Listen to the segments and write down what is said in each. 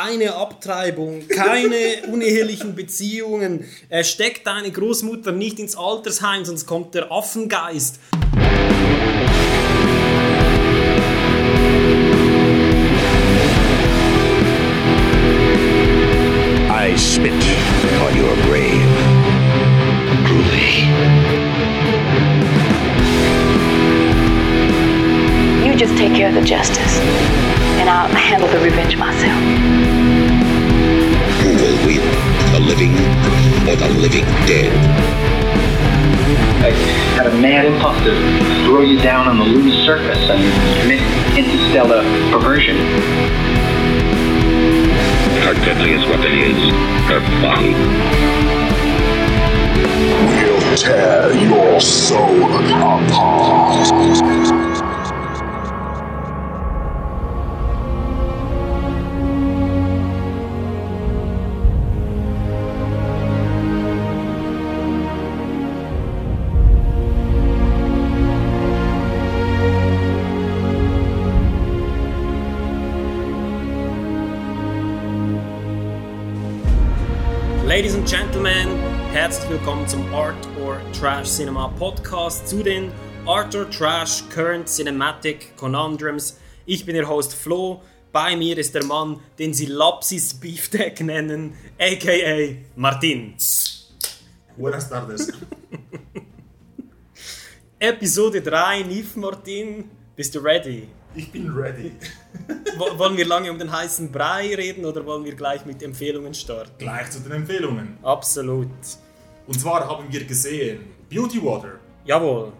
keine Abtreibung, keine unehelichen Beziehungen. Er steckt deine Großmutter nicht ins Altersheim, sonst kommt der Affengeist. Zu den Art or Trash Current Cinematic Conundrums. Ich bin Ihr Host Flo. Bei mir ist der Mann, den Sie Lapsis Beefsteak nennen, aka Martin. Buenas tardes. Episode 3, Nif Martin. Bist du ready? Ich bin ready. Wo- Wollen wir lange um den heißen Brei reden oder wollen wir gleich mit Empfehlungen starten? Gleich zu den Empfehlungen. Absolut. Und zwar haben wir gesehen Beauty Water, Jawohl.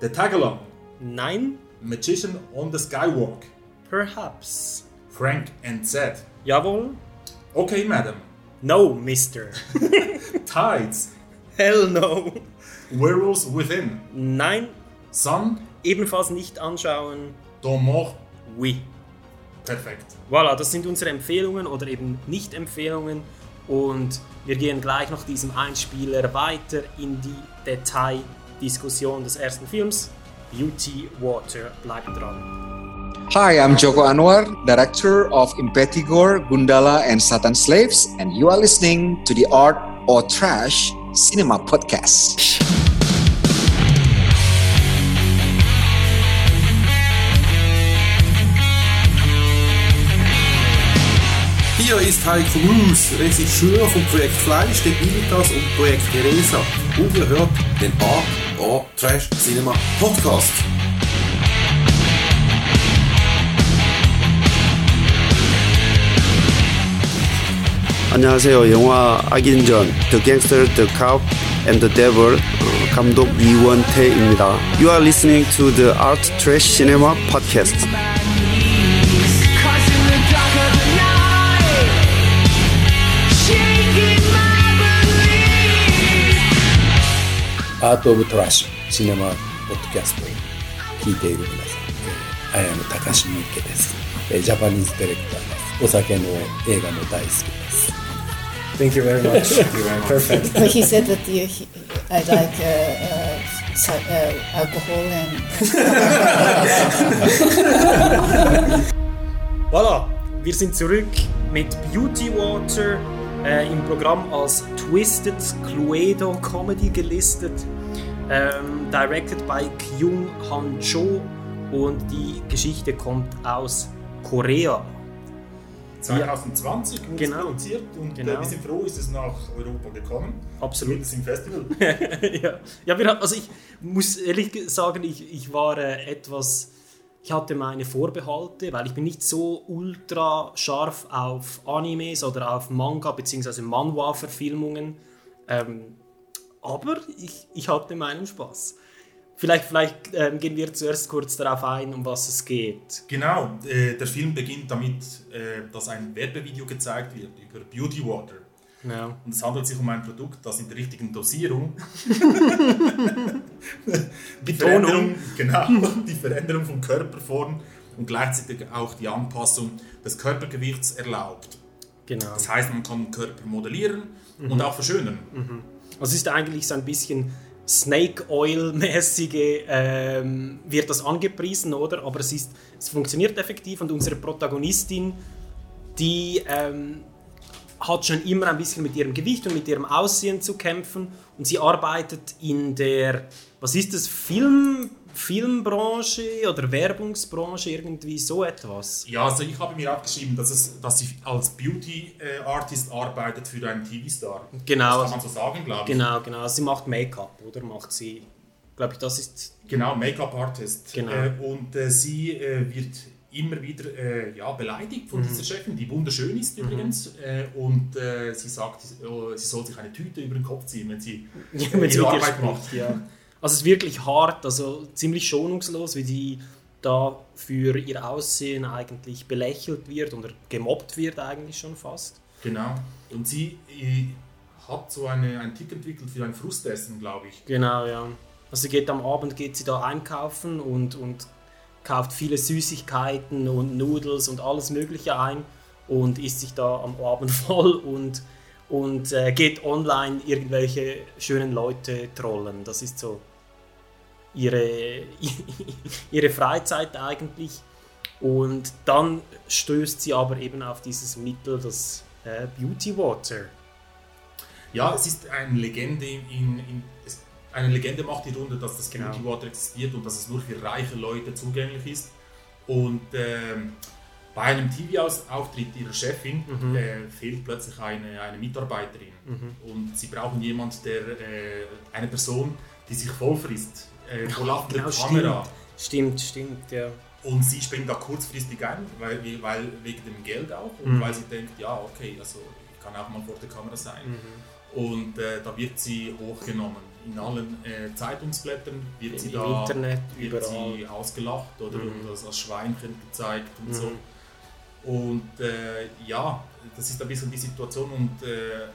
The Tagalong, Nein? Magician on the Skywalk, Perhaps. Frank and Zed. Jawohl? Okay, Madam. No, Mister. Tides, Hell no. Werewolves Within, Nein, Sun, ebenfalls nicht anschauen. Dans Mort. Oui. Perfekt. Voilà, das sind unsere Empfehlungen oder eben Nicht-Empfehlungen. Und wir gehen gleich nach diesem Einspieler weiter in die Detaildiskussion des ersten Films. Beauty Water. Bleibt dran. Hi, I'm Joko Anwar, director of Impetigore, Gundala, and Satan Slaves, and you are listening to the Art or Trash Cinema Podcast. Hier ist Heiko Rus, Regisseur vom Projekt Fleisch, den Militas und Projekt Teresa. Und ihr hört den Art or Trash Cinema Podcast. 안녕하세요. 영화 악인전 The Gangster, The Cop and the Devil 어, 감독 이원태입니다. You are listening to the Art Trash Cinema Podcast. アート・オブ・トラッシュシネマ・ポッドキャストを聞いている皆さん、えー、アイアム高橋みけです、えージャパニーズディレクターです。お酒も映画も大好きです。Thank you very much. Perfect. But he said that you, he, I like uh, uh, so, uh, alcohol and Voilà, wir sind zurück mit Beauty Water äh, im Programm als Twisted Cluedo Comedy gelistet. Ähm, directed by Kyung Han Cho und die Geschichte kommt aus Korea. 2020 wurde Genau. produziert und Genau. äh, wir sind froh, ist es nach Europa gekommen. Absolut. Zumindest im Festival. ja, ja wir, also ich muss ehrlich ge- sagen, ich, ich war äh, etwas, ich hatte meine Vorbehalte, weil ich bin nicht so ultra scharf auf Animes oder auf Manga bzw. Manhwa-Verfilmungen. Ähm, aber ich, ich hatte meinen Spaß. Vielleicht, vielleicht ähm, gehen wir zuerst kurz darauf ein, um was es geht. Genau, äh, der Film beginnt damit, äh, dass ein Werbevideo gezeigt wird über Beauty Water. Ja. Und es handelt sich um ein Produkt, das in der richtigen Dosierung die Betonung. Veränderung, genau, die Veränderung von Körperform und gleichzeitig auch die Anpassung des Körpergewichts erlaubt. Genau. Das heißt, man kann den Körper modellieren Mhm. und auch verschönern. Also es ist eigentlich so ein bisschen Snake Oil-mäßige, ähm, wird das angepriesen, oder? Aber es, ist, es funktioniert effektiv und unsere Protagonistin die ähm, hat schon immer ein bisschen mit ihrem Gewicht und mit ihrem Aussehen zu kämpfen und sie arbeitet in der, was ist das, Film, Filmbranche oder Werbungsbranche, irgendwie so etwas. Ja, also ich habe mir aufgeschrieben, dass, es, dass sie als Beauty-Artist arbeitet für einen TV-Star. Genau. Das kann man so sagen, glaube ich. Genau, genau. Sie macht Make-up, oder? Macht sie, glaube ich, das ist... Genau, Make-up-Artist. Genau. Äh, und äh, sie äh, wird immer wieder äh, ja, beleidigt von Mhm. dieser Chefin, die wunderschön ist übrigens. Äh, und äh, sie sagt, oh, sie soll sich eine Tüte über den Kopf ziehen, wenn sie, Ja, äh, wenn ihre Arbeit spricht, macht. ja. Also es ist wirklich hart, also ziemlich schonungslos, wie sie da für ihr Aussehen eigentlich belächelt wird oder gemobbt wird eigentlich schon fast. Genau. Und sie äh, hat so eine, einen Tick entwickelt für ein Frustessen, glaube ich. Genau, ja. Also sie geht am Abend geht sie da einkaufen und, und kauft viele Süßigkeiten und Nudels und alles Mögliche ein und isst sich da am Abend voll und, und äh, geht online irgendwelche schönen Leute trollen. Das ist so ihre, ihre Freizeit eigentlich. Und dann stößt sie aber eben auf dieses Mittel, das äh, Beauty Water. Ja, es ist eine Legende in, in, in eine Legende macht die Runde, dass das Genau. Beauty Water existiert und dass es nur für reiche Leute zugänglich ist. Und ähm, bei einem TV-Auftritt ihrer Chefin Mhm. äh, fehlt plötzlich eine, eine Mitarbeiterin. Mhm. Und sie brauchen jemanden, der äh, eine Person, die sich vollfrisst, äh, vor laufender Genau, Kamera. Stimmt, stimmt, ja. Und sie springt da kurzfristig ein, weil, weil wegen dem Geld auch und Mhm. weil sie denkt, ja, okay, also ich kann auch mal vor der Kamera sein. Mhm. Und äh, da wird sie hochgenommen. In allen äh, Zeitungsblättern wird Im sie da Internet, wird überall. sie ausgelacht oder Mhm. als, als Schweinchen gezeigt und Mhm. so. Und äh, ja, das ist ein bisschen die Situation und äh,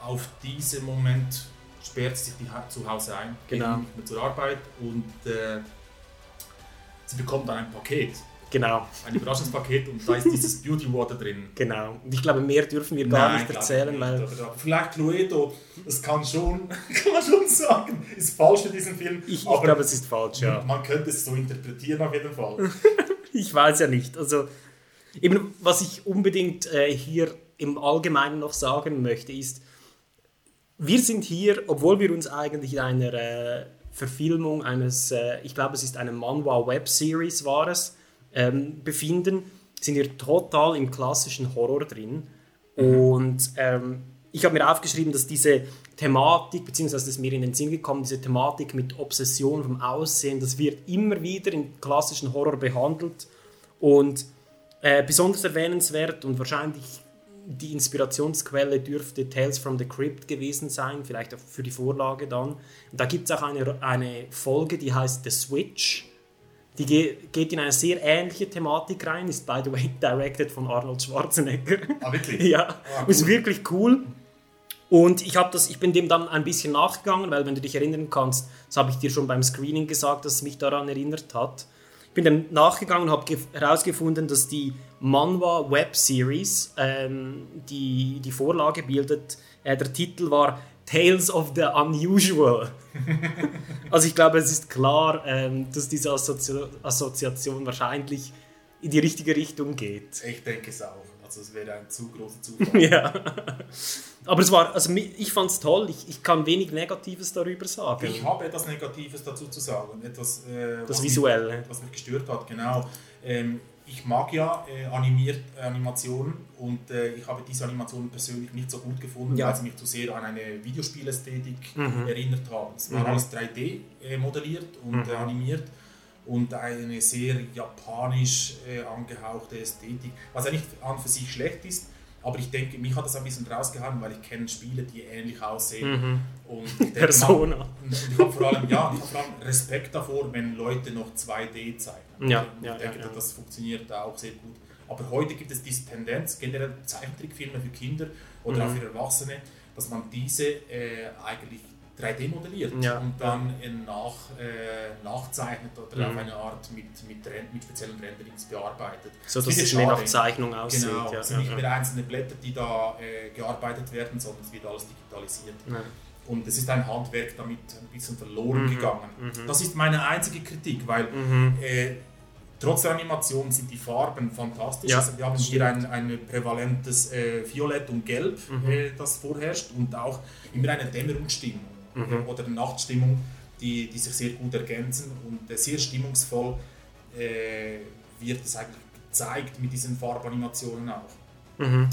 auf diesen Moment sperrt sie sich die Ha- zu Hause ein, geht Genau. nicht mehr zur Arbeit und äh, sie bekommt dann ein Paket, Genau. ein Überraschungspaket und da ist dieses Beauty Water drin. Genau. Und ich glaube, mehr dürfen wir gar Nein, nicht erzählen, ich weil nicht, oder? Vielleicht Cluedo, das kann schon, kann man schon sagen, ist falsch in diesem Film. ich, ich glaube, es ist falsch, ja. Man könnte es so interpretieren auf jeden Fall. Ich weiß ja nicht. Also, eben, was ich unbedingt äh, hier im Allgemeinen noch sagen möchte, ist, wir sind hier, obwohl wir uns eigentlich in einer äh, Verfilmung eines, äh, ich glaube, es ist eine Manhwa-Web-Series war es, ähm, befinden, sind wir total im klassischen Horror drin. Und ähm, ich habe mir aufgeschrieben, dass diese Thematik, beziehungsweise ist mir in den Sinn gekommen, diese Thematik mit Obsession vom Aussehen, das wird immer wieder im klassischen Horror behandelt. Und äh, besonders erwähnenswert und wahrscheinlich die Inspirationsquelle dürfte Tales from the Crypt gewesen sein, vielleicht auch für die Vorlage dann. Und da gibt es auch eine, eine Folge, die heißt The Switch. Die ge geht in eine sehr ähnliche Thematik rein, ist by the way directed von Arnold Schwarzenegger. Ah, wirklich? ja, Ah, ist wirklich cool. Und ich, das, ich bin dem dann ein bisschen nachgegangen, weil wenn du dich erinnern kannst, das habe ich dir schon beim Screening gesagt, dass es mich daran erinnert hat. Ich bin dann nachgegangen und habe herausgefunden, dass die Manhwa Web Series ähm, die, die Vorlage bildet. Äh, der Titel war Tales of the Unusual. also ich glaube, es ist klar, ähm, dass diese Assozi Assoziation wahrscheinlich in die richtige Richtung geht. Ich denke es auch. Also es wäre ein zu großer Zufall. Ja. Aber es war, also ich fand es toll. Ich, ich kann wenig Negatives darüber sagen. Ich habe etwas Negatives dazu zu sagen. Etwas, äh, Das was Visuelle. Mich, was mich gestört hat, genau. Ähm, ich mag ja äh, animiert, Animationen und äh, ich habe diese Animationen persönlich nicht so gut gefunden, Ja. weil sie mich zu sehr an eine Videospielästhetik Mhm. erinnert haben. Es war Mhm. alles 3D äh, modelliert und Mhm. äh, animiert und eine sehr japanisch äh, angehauchte Ästhetik, was ja nicht an für sich schlecht ist, aber ich denke, mich hat das ein bisschen rausgehauen, weil ich kenne Spiele, die ähnlich aussehen. Mhm. Und ich Persona. Man, und ich habe vor allem, ja, ich habe vor allem Respekt davor, wenn Leute noch 2D zeichnen. Ja, Und ja, ich denke, ja, ja. das funktioniert da auch sehr gut. Aber heute gibt es diese Tendenz, generell Zeichentrickfilme für Kinder oder Mhm. auch für Erwachsene, dass man diese äh, eigentlich 3D modelliert Ja. und dann äh, nach, äh, nachzeichnet oder Mhm. auf eine Art mit, mit, mit speziellen Renderings bearbeitet. So, Das dass es mehr nach Zeichnung aussieht, Genau, ja, es sind ja, nicht mehr einzelne Blätter, die da äh, gearbeitet werden, sondern es wird alles digitalisiert. Und es ist ein Handwerk damit ein bisschen verloren Mhm, gegangen. mhm. Das ist meine einzige Kritik, weil Mhm. äh, Trotz der Animation sind die Farben fantastisch. Ja, also wir haben hier ein, ein prävalentes äh, Violett und Gelb, Mhm. äh, das vorherrscht und auch immer eine Dämmerungsstimmung Mhm. oder Nachtstimmung, die, die sich sehr gut ergänzen und äh, sehr stimmungsvoll äh, wird es eigentlich gezeigt mit diesen Farbanimationen auch. Mhm.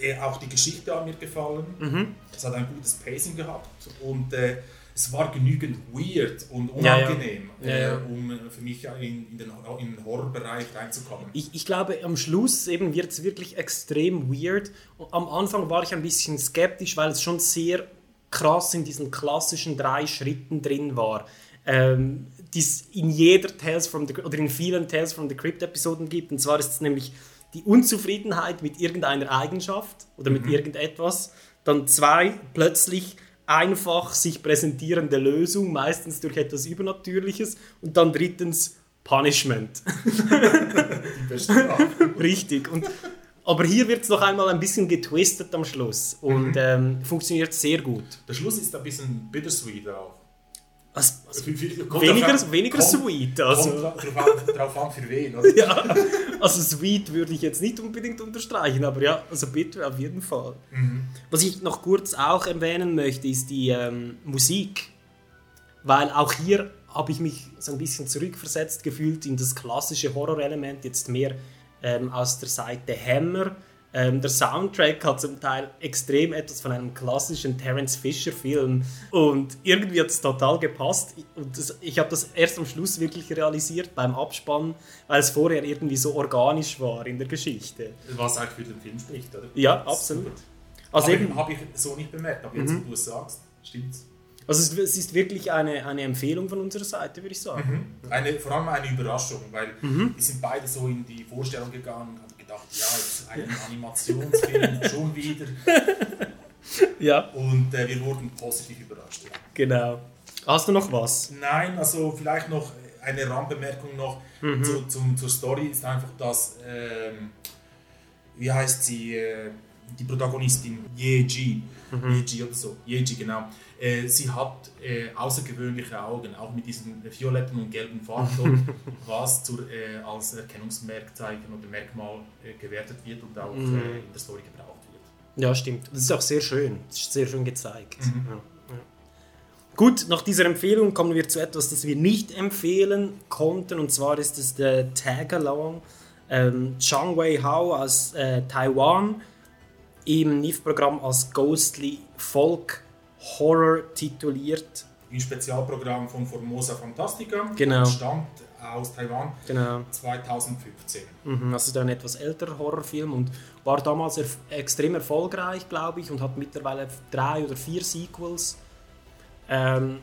Äh, auch die Geschichte hat mir gefallen. Mhm. Es hat ein gutes Pacing gehabt und äh, es war genügend weird und Ja, ja. unangenehm, Ja, ja. Äh, um äh, für mich in, in, den, in den Horrorbereich reinzukommen. Ich, ich glaube, am Schluss eben wird es wirklich extrem weird. Am Anfang war ich ein bisschen skeptisch, weil es schon sehr krass in diesen klassischen drei Schritten drin war. Ähm, die es in jeder Tales from the oder in vielen Tales from the Crypt Episoden gibt. Und zwar ist es nämlich die Unzufriedenheit mit irgendeiner Eigenschaft oder mit Mhm. irgendetwas. Dann zwei, plötzlich einfach sich präsentierende Lösung, meistens durch etwas Übernatürliches. Und dann drittens Punishment. Richtig. Und, aber hier wird es noch einmal ein bisschen getwistet am Schluss und Mhm. ähm, funktioniert sehr gut. Der Schluss ist ein bisschen bittersweet auch. Also, Kommt weniger an- weniger kommt- sweet. Also, drauf an, für wen. Oder? ja, also sweet würde ich jetzt nicht unbedingt unterstreichen, aber ja, also bitter auf jeden Fall. Mhm. Was ich noch kurz auch erwähnen möchte, ist die ähm, Musik. Weil auch hier habe ich mich so ein bisschen zurückversetzt gefühlt in das klassische Horrorelement, jetzt mehr ähm, aus der Seite Hammer. Ähm, der Soundtrack hat zum Teil extrem etwas von einem klassischen Terence Fisher Film und irgendwie hat es total gepasst und das, ich habe das erst am Schluss wirklich realisiert beim Abspann, weil es vorher irgendwie so organisch war in der Geschichte. Was eigentlich für den Film spricht, oder? Ja, absolut. Also eben- habe ich, hab ich so nicht bemerkt, aber jetzt, Mhm. wo du es sagst, stimmt's. Also es, es ist wirklich eine, eine Empfehlung von unserer Seite, würde ich sagen. Mhm. Eine, vor allem eine Überraschung, weil Mhm. wir sind beide so in die Vorstellung gegangen und haben gedacht, ja, es ist ein Animationsfilm, schon wieder. Ja. Und äh, wir wurden positiv überrascht. Ja. Genau. Hast du noch was? Nein, also vielleicht noch eine Randbemerkung noch Mhm. zu, zum, zur Story ist einfach, dass, ähm, wie heißt sie, äh, die Protagonistin Yeji, Mhm. Yeji oder so, Yeji genau, äh, sie hat äh, außergewöhnliche Augen, auch mit diesen violetten und gelben Farbton, was zur, äh, als Erkennungsmerkzeichen oder Merkmal äh, gewertet wird und auch Mhm. äh, in der Story gebraucht wird. Ja, stimmt. Das ist auch sehr schön. Das ist sehr schön gezeigt. Mhm. Ja. Ja. Gut, nach dieser Empfehlung kommen wir zu etwas, das wir nicht empfehlen konnten. Und zwar ist es der Tag-Along. Ähm, Zhang Wei Hao aus äh, Taiwan im NIF-Programm als Ghostly Folk Horror tituliert. Ein Spezialprogramm von Formosa Fantastica, Genau. stammt aus Taiwan Genau. 2015. Mhm, also ist ein etwas älterer Horrorfilm und war damals erf extrem erfolgreich, glaube ich, und hat mittlerweile drei oder vier Sequels. Ähm,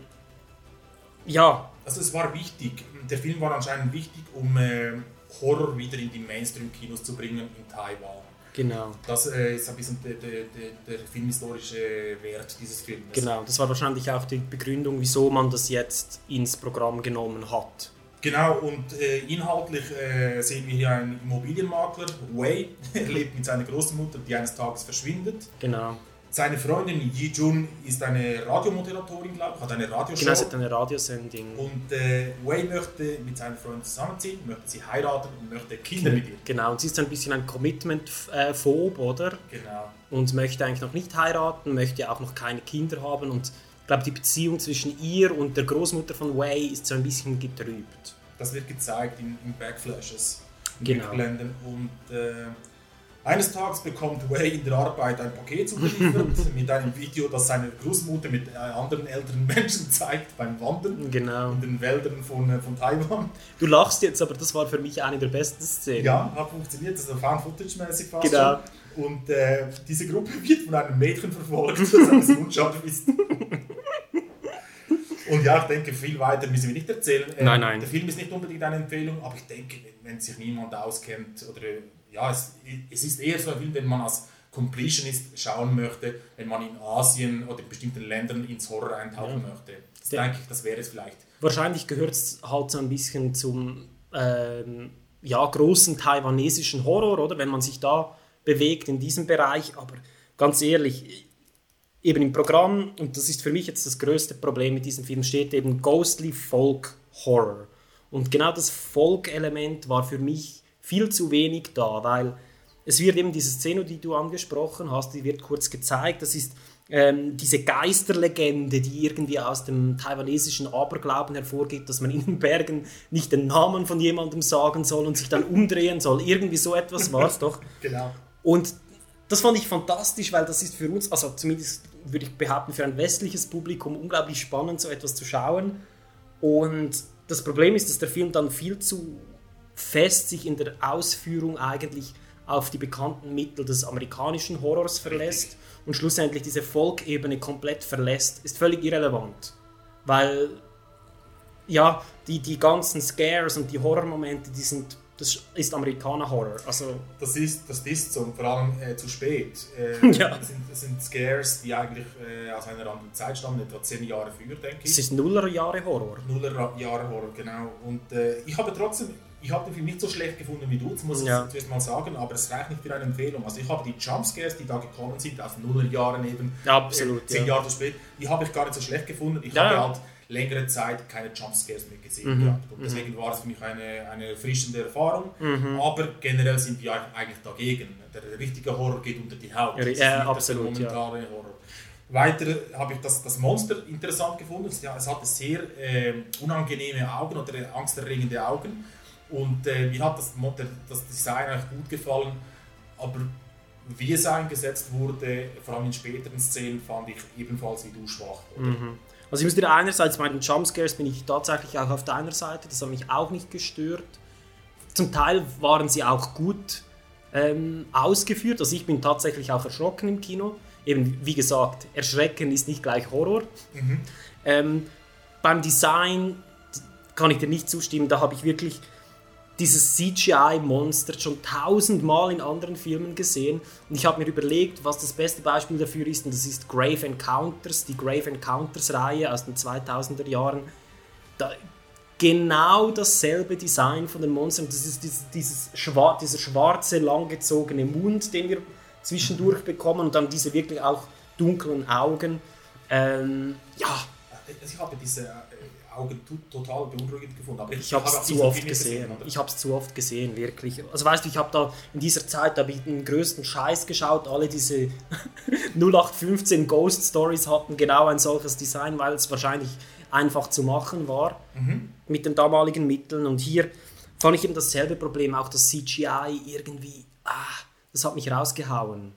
ja, Also es war wichtig, der Film war anscheinend wichtig, um äh, Horror wieder in die Mainstream-Kinos zu bringen in Taiwan. Genau. Das äh, ist ein bisschen der, der, der, filmhistorische Wert dieses Films. Genau, das war wahrscheinlich auch die Begründung, wieso man das jetzt ins Programm genommen hat. Genau, und äh, inhaltlich äh, sehen wir hier einen Immobilienmakler, Wei, er lebt mit seiner Großmutter, die eines Tages verschwindet. Genau. Seine Freundin Yi Jun ist eine Radiomoderatorin, glaube ich, hat eine Radioshow. Genau, es hat eine Radiosendung. Und äh, Wei möchte mit seiner Freundin zusammenziehen, möchte sie heiraten und möchte Kinder mit ihr. Genau, und sie ist ein bisschen ein Commitment-Phob, oder? Genau. Und möchte eigentlich noch nicht heiraten, möchte auch noch keine Kinder haben und ich glaube, die Beziehung zwischen ihr und der Großmutter von Wei ist so ein bisschen getrübt. Das wird gezeigt in, in Backflashes, in Genau. Rückblenden. Und äh, eines Tages bekommt Wei in der Arbeit ein Paket zugeliefert mit einem Video, das seine Großmutter mit äh, anderen älteren Menschen zeigt beim Wandern Genau. in den Wäldern von, äh, von Taiwan. Du lachst jetzt, aber das war für mich eine der besten Szenen. Ja, hat funktioniert, also Found-Footage-mäßig fast Genau. schon. Und äh, diese Gruppe wird von einem Mädchen verfolgt, das bisschen unscharf ist. Und ja, ich denke, viel weiter müssen wir nicht erzählen. Ähm, Nein, nein. Der Film ist nicht unbedingt eine Empfehlung, aber ich denke, wenn, sich niemand auskennt, oder ja, es, es ist eher so ein Film, den man als Completionist schauen möchte, wenn man in Asien oder in bestimmten Ländern ins Horror eintauchen Ja. möchte. Das Der- denke ich, das wäre es vielleicht. Wahrscheinlich gehört es halt so ein bisschen zum ähm, ja, großen taiwanesischen Horror, oder? Wenn man sich da bewegt in diesem Bereich. Aber ganz ehrlich, eben im Programm, und das ist für mich jetzt das größte Problem mit diesem Film, steht eben Ghostly Folk Horror. Und genau das Folk-Element war für mich viel zu wenig da, weil es wird eben diese Szene, die du angesprochen hast, die wird kurz gezeigt. Das ist ähm, diese Geisterlegende, die irgendwie aus dem taiwanesischen Aberglauben hervorgeht, dass man in den Bergen nicht den Namen von jemandem sagen soll und sich dann umdrehen soll. Irgendwie so etwas war es doch. Genau. Und das fand ich fantastisch, weil das ist für uns, also zumindest würde ich behaupten, für ein westliches Publikum unglaublich spannend, so etwas zu schauen. Und das Problem ist, dass der Film dann viel zu fest sich in der Ausführung eigentlich auf die bekannten Mittel des amerikanischen Horrors verlässt und schlussendlich diese Folk-Ebene komplett verlässt, ist völlig irrelevant. Weil, ja, die, die ganzen Scares und die Horrormomente, die sind, das ist Amerikaner-Horror. Also, Das ist, das ist so, und vor allem äh, zu spät. Äh, Ja. das, sind, das sind Scares, die eigentlich äh, aus einer anderen Zeit stammen, etwa zehn Jahre früher, denke ich. es ist Nullerjahre-Horror. Nuller Jahre Horror, genau. Und äh, ich habe trotzdem, ich habe den Film nicht so schlecht gefunden wie du, das muss ich Ja. zuerst mal sagen, aber es reicht nicht für eine Empfehlung. Also ich habe die Jumpscares, die da gekommen sind, aus Nullerjahren eben, Absolut, äh, zehn ja. Jahre zu spät, die habe ich gar nicht so schlecht gefunden. Ich Ja, habe halt längere Zeit keine Jumpscares mehr gesehen Mhm, gehabt. Und deswegen war es für mich eine, eine erfrischende Erfahrung. Mhm. Aber generell sind wir eigentlich dagegen. Der richtige Horror geht unter die Haut. Ja, Das ist absolut, der momentane Horror. Weiter habe ich das, das Monster interessant gefunden. Es, es hatte sehr äh, unangenehme Augen oder angsterregende Augen. Und äh, mir hat das, das Design eigentlich gut gefallen. Aber wie es eingesetzt wurde, vor allem in späteren Szenen, fand ich ebenfalls wie du schwach. Mhm. Also ich muss dir einerseits bei den Jumpscares bin ich tatsächlich auch auf deiner Seite, das hat mich auch nicht gestört. Zum Teil waren sie auch gut ähm, ausgeführt, also ich bin tatsächlich auch erschrocken im Kino. Eben, wie gesagt, Erschrecken ist nicht gleich Horror. Mhm. Ähm, beim Design kann ich dir nicht zustimmen, da habe ich wirklich dieses CGI-Monster schon tausendmal in anderen Filmen gesehen und ich habe mir überlegt, was das beste Beispiel dafür ist und das ist Grave Encounters, die Grave Encounters-Reihe aus den 2000er Jahren. Da, genau dasselbe Design von den Monstern, das ist dieses, dieses schwa dieser schwarze, langgezogene Mund, den wir zwischendurch bekommen und dann diese wirklich auch dunklen Augen. Ähm, ja, Also ich habe diese Augen tu- total beunruhigend gefunden. Aber Ich habe auch es zu oft gesehen. oder? Ich habe es zu oft gesehen, wirklich. Also weißt du, ich habe da in dieser Zeit habe ich den größten Scheiß geschaut. Alle diese 0815 Ghost Stories hatten genau ein solches Design, weil es wahrscheinlich einfach zu machen war Mhm. mit den damaligen Mitteln. Und hier fand ich eben dasselbe Problem, auch das CGI irgendwie, ah, das hat mich rausgehauen.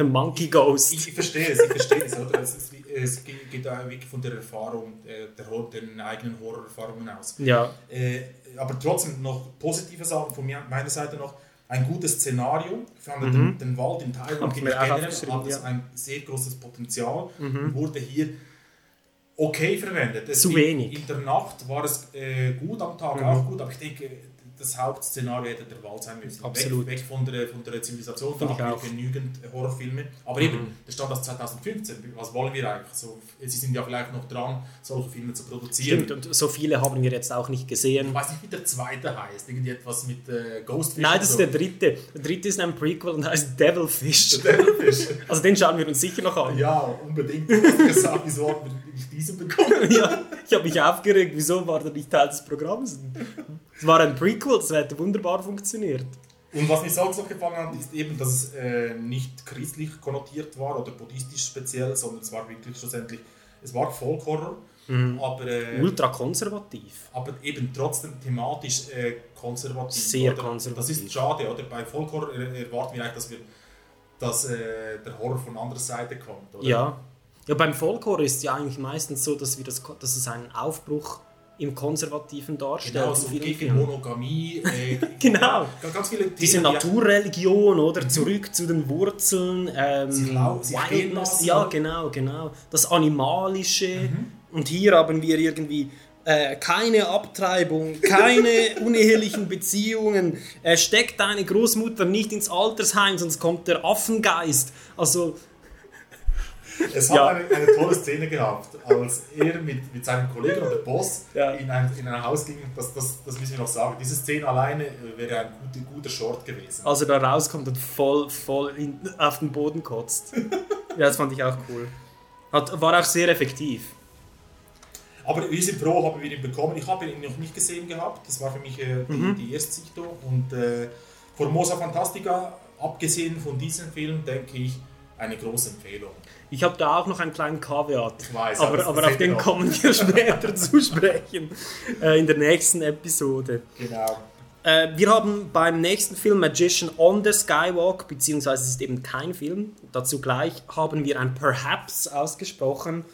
Der Monkey Ghost. Ich, verstehe es, ich verstehe es. Oder? Es, ist es geht da wirklich von der Erfahrung, äh, der, den eigenen Horrorerfahrungen aus. Ja. Äh, aber trotzdem noch positive Sachen von mir, meiner Seite noch. Ein gutes Szenario. Fand Mhm. den, den Wald in Thailand auch generell hat es ja. ein sehr großes Potenzial Mhm. wurde hier okay verwendet. Es Zu in, wenig. In der Nacht war es äh, gut, am Tag Mhm. auch gut, aber ich denke, das Hauptszenario hätte der Wald sein müssen. Absolut. Weg, weg von, der, von der Zivilisation, da haben wir genügend Horrorfilme. Aber Mhm. eben, der stand aus 2015. Was wollen wir eigentlich? So, sie sind ja vielleicht noch dran, solche Filme zu produzieren. Stimmt, und so viele haben wir jetzt auch nicht gesehen. Ich weiß nicht, wie der zweite heißt. Irgendwie etwas mit äh, Ghostfish. Nein, das ist so. der dritte. Der dritte ist ein Prequel und heißt Devilfish. Devilfish. Also den schauen wir uns sicher noch an. Ja, unbedingt. Du hast gesagt, wieso haben wir nicht diesen bekommen? ja, ich habe mich aufgeregt, wieso war der nicht Teil des Programms? Es war ein Prequel, das hätte wunderbar funktioniert. Und was mir sonst noch gefallen hat, ist eben, dass es äh, nicht christlich konnotiert war oder buddhistisch speziell, sondern es war wirklich schlussendlich, es war Folkhorror, Mhm. aber, äh, Ultra konservativ. aber eben trotzdem thematisch äh, konservativ. Sehr oder? konservativ. Das ist schade, oder? Bei Folkhorror erwarten wir eigentlich, dass, wir, dass äh, der Horror von anderer Seite kommt, oder? Ja. Ja, beim Folklore ist es ja eigentlich meistens so, dass, wir das, dass es einen Aufbruch im Konservativen darstellt. Genau, in so vielen gegen Filmen. Monogamie. Äh, Genau. Ganz viele Themen, Diese die- Naturreligion, oder? Zurück zu den Wurzeln. Ähm, Sie lau- sie Wildness. Ja, genau, genau. Das Animalische. Mhm. Und hier haben wir irgendwie äh, keine Abtreibung, keine unehelichen Beziehungen. Äh, steck deine Großmutter nicht ins Altersheim, sonst kommt der Affengeist. Also, Es hat Ja. eine, eine tolle Szene gehabt, als er mit, mit seinem Kollegen oder Boss in, ein, in ein Haus ging. Das, das, das müssen wir noch sagen. Diese Szene alleine äh, wäre ein guter, guter Short gewesen. als er da rauskommt und voll, voll in, auf den Boden kotzt. ja, das fand ich auch cool. Hat, war auch sehr effektiv. Aber sind froh, haben wir ihn bekommen. Ich habe ihn noch nicht gesehen gehabt. Das war für mich äh, die, Mhm. die Erstsichtung. Und äh, Formosa Fantastica, abgesehen von diesem Film, denke ich, eine große Empfehlung. Ich habe da auch noch einen kleinen Kaviat. Weiß, aber aber, auf den noch. kommen wir später zu sprechen. Äh, in der nächsten Episode. Genau. Äh, wir haben beim nächsten Film Magician on the Skywalk, beziehungsweise es ist eben kein Film, dazu gleich haben wir ein Perhaps ausgesprochen.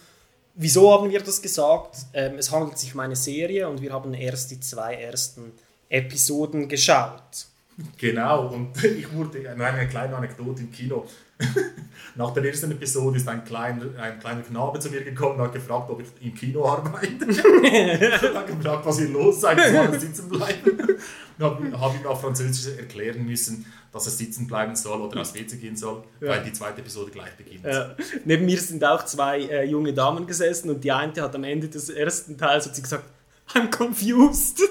Wieso haben wir das gesagt? Ähm, es handelt sich um eine Serie und wir haben erst die zwei ersten Episoden geschaut. Genau, und ich wurde, noch eine kleine Anekdote im Kino. Nach der ersten Episode ist ein kleiner, ein kleiner Knabe zu mir gekommen und hat gefragt, ob ich im Kino arbeite. er hat gefragt, was hier los sei, soll sitzen bleiben. Dann habe hab ihm auf Französisch erklären müssen, dass er sitzen bleiben soll oder aufs WC gehen soll, Ja. weil die zweite Episode gleich beginnt. Äh, neben mir sind auch zwei äh, junge Damen gesessen und die eine hat am Ende des ersten Teils hat sie gesagt, I'm confused.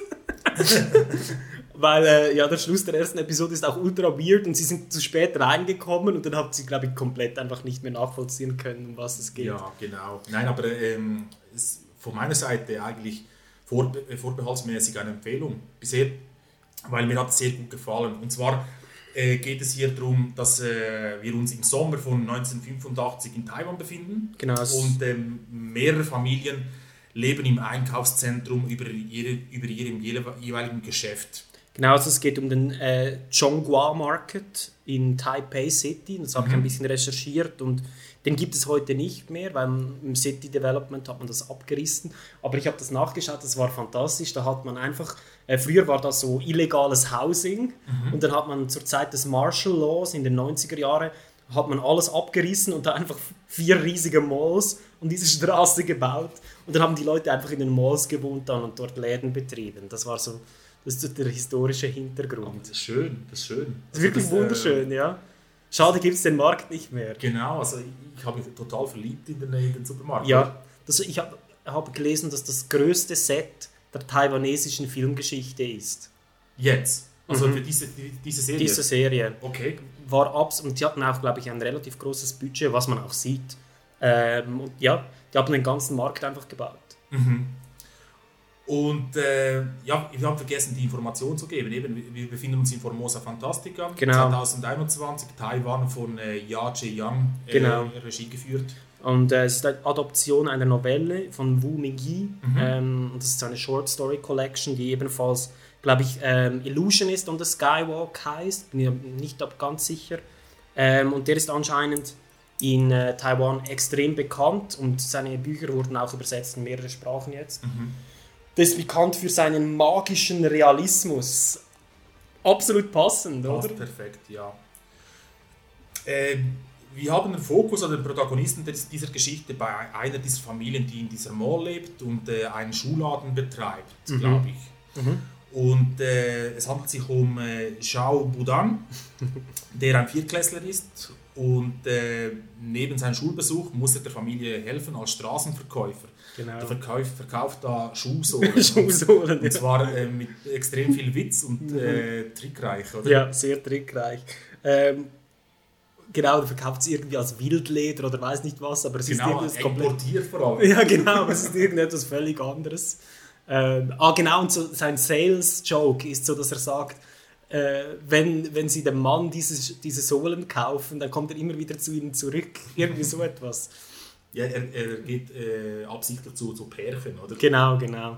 Weil äh, ja, der Schluss der ersten Episode ist auch ultra weird und sie sind zu spät reingekommen und dann hat sie, glaube ich, komplett einfach nicht mehr nachvollziehen können, um was es geht. Ja, genau. Nein, aber ähm, von meiner Seite eigentlich vorbe äh, vorbehaltsmäßig eine Empfehlung bisher, weil mir hat es sehr gut gefallen. Und zwar äh, geht es hier darum, dass äh, wir uns im Sommer von 1985 in Taiwan befinden Genau, und ähm, mehrere Familien leben im Einkaufszentrum über, ihre, über ihrem jewe- jeweiligen Geschäft. Genau, also es geht um den äh, Zhonghua Market in Taipei City. Das habe ich Mhm. ein bisschen recherchiert und den gibt es heute nicht mehr, weil im City Development hat man das abgerissen. Aber ich habe das nachgeschaut, das war fantastisch. Da hat man einfach, äh, früher war das so illegales Housing Mhm. und dann hat man zur Zeit des Martial Laws in den 90er Jahren hat man alles abgerissen und da einfach vier riesige Malls und diese Straße gebaut. Und dann haben die Leute einfach in den Malls gewohnt dann und dort Läden betrieben. Das war so, das ist der historische Hintergrund. Das ist schön, das ist schön. Das ist wirklich Also das, äh, wunderschön, ja. Schade gibt es den Markt nicht mehr. Genau, also ich, ich habe mich total verliebt in den, in den Supermarkt. Ja, das, ich habe hab gelesen, dass das größte Set der taiwanesischen Filmgeschichte ist. Jetzt? Also Mhm. für diese, die, diese Serie? Diese Serie. Okay. War abs und die hatten auch, glaube ich, ein relativ großes Budget, was man auch sieht. Ähm, und ja, die haben den ganzen Markt einfach gebaut. Mhm. Und äh, ja, wir haben vergessen, die Information zu geben. Eben, wir- befinden uns in Formosa Fantastica, Genau. 2021, Taiwan von äh, Ya Che-Yang äh, Genau. Regie geführt. Und äh, es ist eine Adoption einer Novelle von Wu Mingyi. Mhm. Ähm, und das ist eine Short Story Collection, die ebenfalls, glaube ich, ähm, Illusionist on the Skywalk heißt. Bin mir nicht ganz sicher. Ähm, und der ist anscheinend in äh, Taiwan extrem bekannt und seine Bücher wurden auch übersetzt in mehrere Sprachen jetzt. Mhm. Der ist bekannt für seinen magischen Realismus. Absolut passend, Passt oder? perfekt, ja. Ähm, wir haben den Fokus an den Protagonisten des, dieser Geschichte bei einer dieser Familien, die in dieser Mall lebt und äh, einen Schuhladen betreibt, Mhm. glaube ich. Mhm. Und äh, es handelt sich um äh, Xiao Budan, der ein Viertklässler ist und äh, neben seinem Schulbesuch muss er der Familie helfen als Straßenverkäufer. Genau. Der verkauft, verkauft da Schuhsohlen. Schuhsohlen, und, zwar äh, mit extrem viel Witz und äh, trickreich, oder? Ja, sehr trickreich. Ähm, genau, du verkauft es irgendwie als Wildleder oder weiß nicht was, aber es Genau, ist irgendwas importiert vor allem. Ja, genau, aber es ist irgendetwas völlig anderes. Ähm, ah, genau, und so sein Sales-Joke ist so, dass er sagt, äh, wenn, wenn sie dem Mann diese, diese Sohlen kaufen, dann kommt er immer wieder zu ihnen zurück. Irgendwie so etwas. Ja, er, er geht äh, absichtlich zu, zu Pärchen, oder? Genau, genau.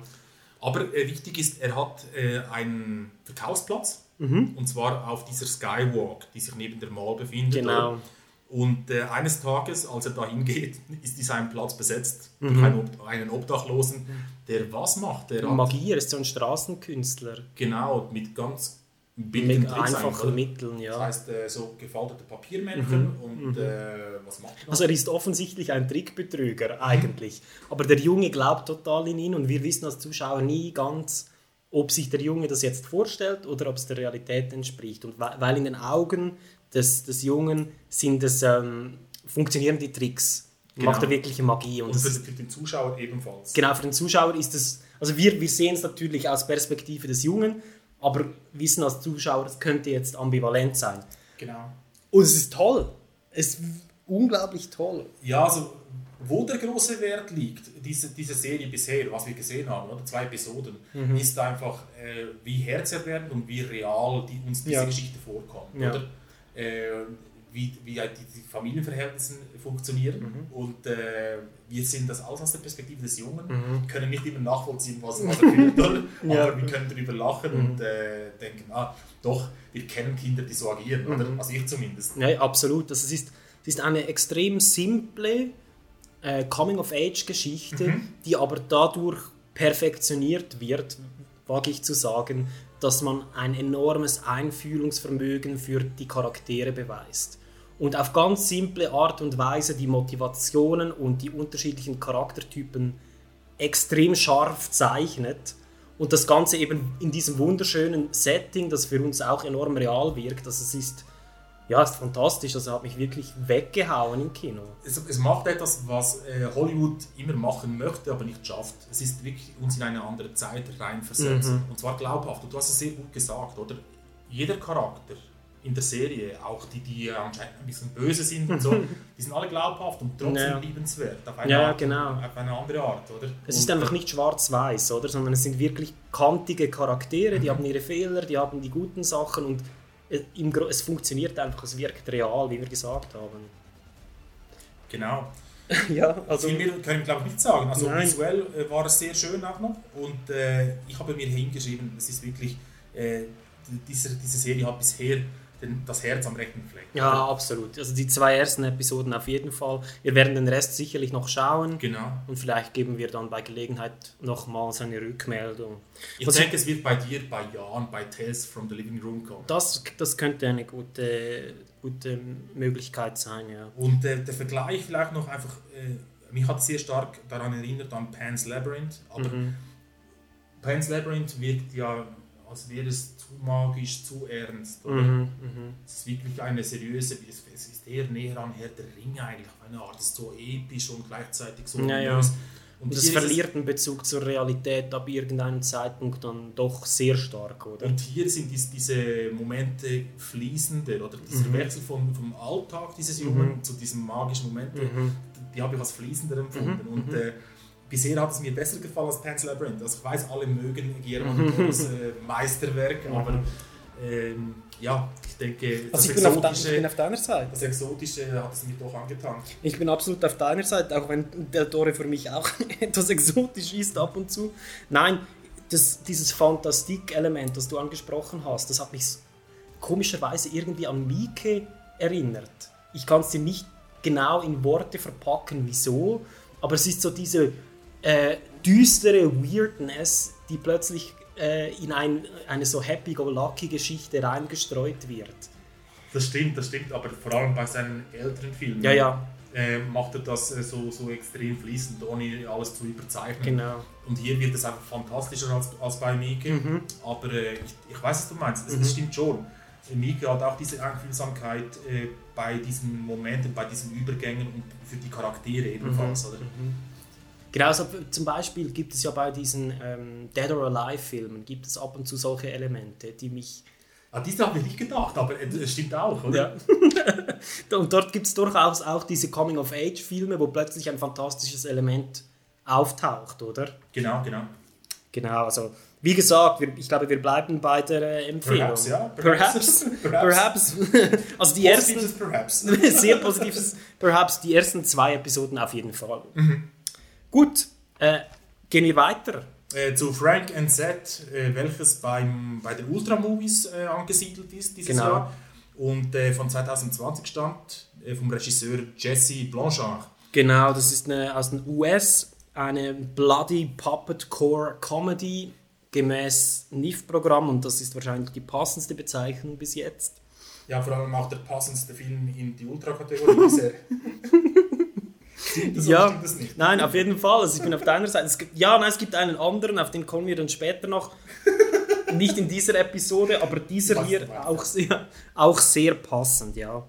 Aber äh, wichtig ist, er hat äh, einen Verkaufsplatz. Mhm. Und zwar auf dieser Skywalk, die sich neben der Mall befindet. Genau. oder? Und äh, eines Tages, als er da hingeht, ist dieser Platz besetzt Mhm. durch einen, Ob- einen Obdachlosen, der was macht? Der hat- Magie, er ist so ein Straßenkünstler. Genau, mit ganz billigen Mit einfachen? Mitteln, ja. Das heißt, äh, so gefaltete Papiermännchen Mhm, und mhm. Äh, was macht er? Also er ist offensichtlich ein Trickbetrüger eigentlich. Aber der Junge glaubt total in ihn und wir wissen als Zuschauer nie ganz, ob sich der Junge das jetzt vorstellt oder ob es der Realität entspricht. Und weil in den Augen des, des Jungen sind es, ähm, funktionieren die Tricks. Macht er wirkliche Magie. Und das für, für den Zuschauer ebenfalls. Genau, für den Zuschauer ist es, also wir, wir sehen es natürlich aus Perspektive des Jungen, aber wissen als Zuschauer, es könnte jetzt ambivalent sein. Genau. Und es ist toll. Es ist unglaublich toll. Ja, also Wo der große Wert liegt, diese, diese Serie bisher, was wir gesehen haben, oder zwei Episoden, Mhm. ist einfach, äh, wie herzerwärmend und wie real die, uns diese Ja. Geschichte vorkommt. Ja. Oder? Äh, wie, wie halt die, Familienverhältnisse funktionieren. Mhm. Und äh, wir sehen das alles aus der Perspektive des Jungen, Mhm. können nicht immer nachvollziehen, was, was er fühlt? Ja. aber wir können darüber lachen Mhm. und äh, denken, ah, doch, wir kennen Kinder, die so agieren, oder? Mhm. Also ich zumindest. Ja, absolut. Also es, ist, es ist eine extrem simple äh, Coming-of-Age-Geschichte, Mhm. die aber dadurch perfektioniert wird, wage ich zu sagen, dass man ein enormes Einfühlungsvermögen für die Charaktere beweist. Und auf ganz simple Art und Weise die Motivationen und die unterschiedlichen Charaktertypen extrem scharf zeichnet. Und das Ganze eben in diesem wunderschönen Setting, das für uns auch enorm real wirkt. Also es ist, ja, ist fantastisch. Also hat mich wirklich weggehauen im Kino. Es, es macht etwas, was äh, Hollywood immer machen möchte, aber nicht schafft. Es ist wirklich uns in eine andere Zeit reinversetzen. Mhm. Und zwar glaubhaft. Und du hast es sehr gut gesagt, oder? Jeder Charakter in der Serie, auch die, die anscheinend ein bisschen böse sind und so, die sind alle glaubhaft und trotzdem Ja. liebenswert. Auf eine, Ja, Art, genau. auf eine andere Art, oder? Es ist Und, einfach nicht schwarz-weiß, oder? Sondern es sind wirklich kantige Charaktere, die haben ihre Fehler, die haben die guten Sachen und äh, es funktioniert einfach, es wirkt real, wie wir gesagt haben. Genau. ja, also. Viel mehr kann ich glaube ich nicht sagen. Also Nein. visuell äh, war es sehr schön auch noch und äh, ich habe mir hingeschrieben, es ist wirklich, äh, diese, diese Serie hat bisher den, das Herz am rechten Fleck. Ja, absolut. Also die zwei ersten Episoden auf jeden Fall. Wir werden den Rest sicherlich noch schauen. Genau. Und vielleicht geben wir dann bei Gelegenheit nochmals eine Rückmeldung. Ich Was denke, es wird bei dir bei Jan, bei Tales from the Living Room kommen. das, das könnte eine gute, gute Möglichkeit sein, ja. Und äh, der Vergleich vielleicht noch einfach, äh, mich hat sehr stark daran erinnert an Pan's Labyrinth, aber Mhm. Pan's Labyrinth wirkt ja, als wäre es zu magisch, zu ernst. Mhm, mhm. Es ist wirklich eine seriöse, es, ist eher näher an Herr der Ringe eigentlich, auf eine Art. Es ist so episch und gleichzeitig so Ja, ja. Und es verliert den Bezug zur Realität ab irgendeinem Zeitpunkt dann doch sehr stark, oder? Und hier sind dies, diese Momente fließender, oder dieser Mhm. Wechsel vom, vom Alltag dieses Jungen Mhm. zu diesen magischen Momenten, Mhm. die habe ich als fließender empfunden. Mhm. Und äh, bisher hat es mir besser gefallen als Pan's Labyrinth. Also ich weiß, alle mögen Guillermo del Toros äh, Meisterwerk, aber ähm, ja, ich denke, das, Also ich bin, Exotische, ich bin auf deiner Seite. das Exotische hat es mir doch angetan. Ich bin absolut auf deiner Seite, auch wenn Del Toro für mich auch etwas exotisch ist ab und zu. Nein, das, dieses Fantastik-Element, das du angesprochen hast, das hat mich komischerweise irgendwie an Mieke erinnert. Ich kann es dir nicht genau in Worte verpacken, wieso, aber es ist so diese äh, düstere Weirdness, die plötzlich äh, in ein, eine so happy-go-lucky-Geschichte reingestreut wird. Das stimmt, das stimmt, aber vor allem bei seinen älteren Filmen Ja, ja. Äh, macht er das äh, so, so extrem fließend, ohne alles zu überzeichnen. Genau. Und hier wird es einfach fantastischer als, als bei Mieke. Mhm. Aber äh, ich, ich weiß, was du meinst, es Mhm. stimmt schon. Mieke hat auch diese Einfühlsamkeit äh, bei diesen Momenten, bei diesen Übergängen und für die Charaktere ebenfalls. Mhm. Oder? Genau, also zum Beispiel gibt es ja bei diesen ähm, Dead or Alive-Filmen gibt es ab und zu solche Elemente, die mich... An diese habe ich nicht gedacht, aber es stimmt auch, oder? Ja. und dort gibt es durchaus auch diese Coming-of-Age-Filme, wo plötzlich ein fantastisches Element auftaucht, oder? Genau, genau. Genau, also wie gesagt, wir, ich glaube, wir bleiben bei der äh, Empfehlung. Perhaps, ja, Perhaps. perhaps. Perhaps. also die Positives ersten... Perhaps. Sehr positives Perhaps. Die ersten zwei Episoden auf jeden Fall. Mhm. Gut, äh, gehen wir weiter. Äh, zu Frank and Seth, äh, welches beim, bei den Ultra-Movies äh, angesiedelt ist dieses Genau. Jahr. Und äh, von 2020 stammt äh, vom Regisseur Jesse Blanchard. Genau, das ist eine, aus den US eine Bloody Puppet Core Comedy gemäß NIF-Programm und das ist wahrscheinlich die passendste Bezeichnung bis jetzt. Ja, vor allem auch der passendste Film in die Ultra-Kategorie bisher. Das ja, nein, auf jeden Fall. Also ich bin auf deiner Seite. Es gibt, ja, nein, es gibt einen anderen, auf den kommen wir dann später noch. Nicht in dieser Episode, aber dieser hier auch sehr, auch sehr passend, ja.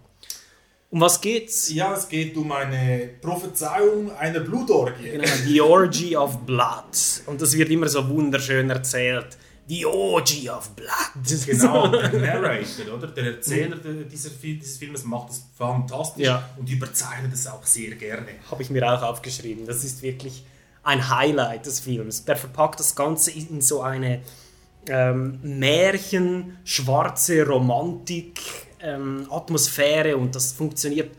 Um was geht's? Ja, es geht um eine Prophezeiung einer Blutorgie. Genau, The Orgy of Blood. Und das wird immer so wunderschön erzählt. The Orgy of Blood. Genau, der Narrator, oder? Der Erzähler dieser, dieses Filmes macht das fantastisch Ja. und überzeichnet es auch sehr gerne. Habe ich mir auch aufgeschrieben. Das ist wirklich ein Highlight des Films. Der verpackt das Ganze in so eine ähm, Märchen, schwarze Romantik, ähm, Atmosphäre und das funktioniert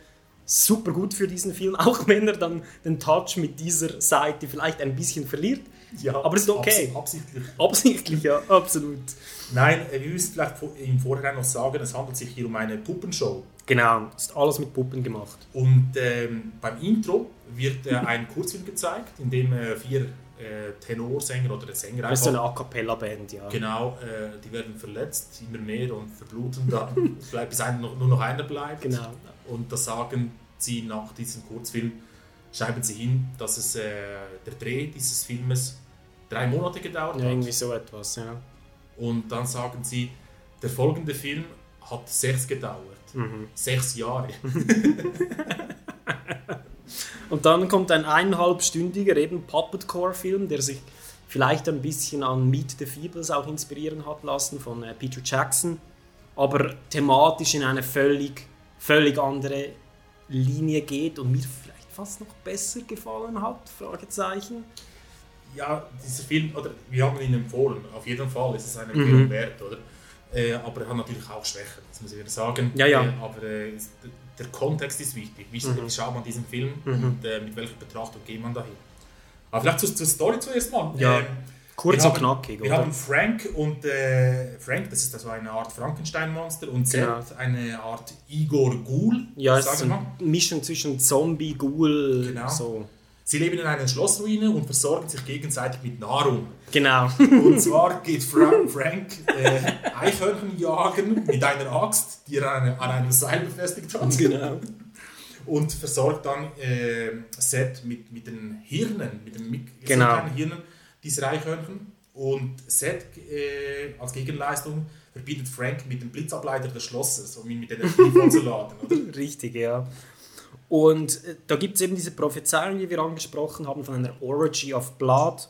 super gut für diesen Film, auch wenn er dann den Touch mit dieser Seite vielleicht ein bisschen verliert. Ja, aber ist okay. abs- absichtlich. Absichtlich, ja, absolut. Nein, wir müssen vielleicht im Vorhinein noch sagen, es handelt sich hier um eine Puppenshow. Genau, ist alles mit Puppen gemacht. Und ähm, beim Intro wird äh, ein Kurzfilm gezeigt, in dem äh, vier äh, Tenorsänger oder Sänger Das ist so eine einfach- A Cappella-Band, ja. Genau, äh, die werden verletzt, immer mehr und verbluten dann, bleibt, bis ein, nur noch einer bleibt. Genau. Und da sagen sie nach diesem Kurzfilm, schreiben sie hin, dass es äh, der Dreh dieses Filmes drei Monate gedauert Ja, hat. irgendwie so etwas, ja. Und dann sagen sie, der folgende Film hat sechs gedauert. Mhm. Sechs Jahre. Und dann kommt ein eineinhalbstündiger eben Puppetcore-Film, der sich vielleicht ein bisschen an Meet the Feebles auch inspirieren hat lassen von äh, Peter Jackson, aber thematisch in eine völlig, völlig andere Linie geht und mir fast noch besser gefallen hat, Fragezeichen. ja, dieser Film, oder wir haben ihn empfohlen, auf jeden Fall ist es eine Mhm. Empfehlung wert, oder? Äh, aber er hat natürlich auch Schwächen, das muss ich wieder sagen. Ja, ja. Äh, aber äh, der Kontext ist wichtig. Wie, Mhm. schaut man diesen Film Mhm. und äh, mit welcher Betrachtung geht man dahin? Aber vielleicht zur, zur Story zuerst mal. Ja, Ähm, kurz wir und haben- knackig, Wir oder? haben Frank und äh, Frank, das ist also eine Art Frankenstein-Monster und Genau. Seth eine Art Igor Ghoul, Ja, es ist eine mal. Mischung zwischen Zombie, Ghoul, Genau. so. Sie leben in einer Schlossruine und versorgen sich gegenseitig mit Nahrung. Genau. Und zwar geht Fra Frank äh, Eichhörnchen jagen mit einer Axt, die er an, eine- an einem Seil befestigt hat. Genau. Und versorgt dann äh, Seth mit, mit den Hirnen, mit den Mik- Genau. Hirnen dieser Eichhörnchen. Und Seth äh, als Gegenleistung verbietet Frank mit dem Blitzableiter des Schlosses, um ihn mit Energie vollzuladen. Oder? Richtig, ja. Und äh, da gibt es eben diese Prophezeiung, die wir angesprochen haben, von einer Orgy of Blood.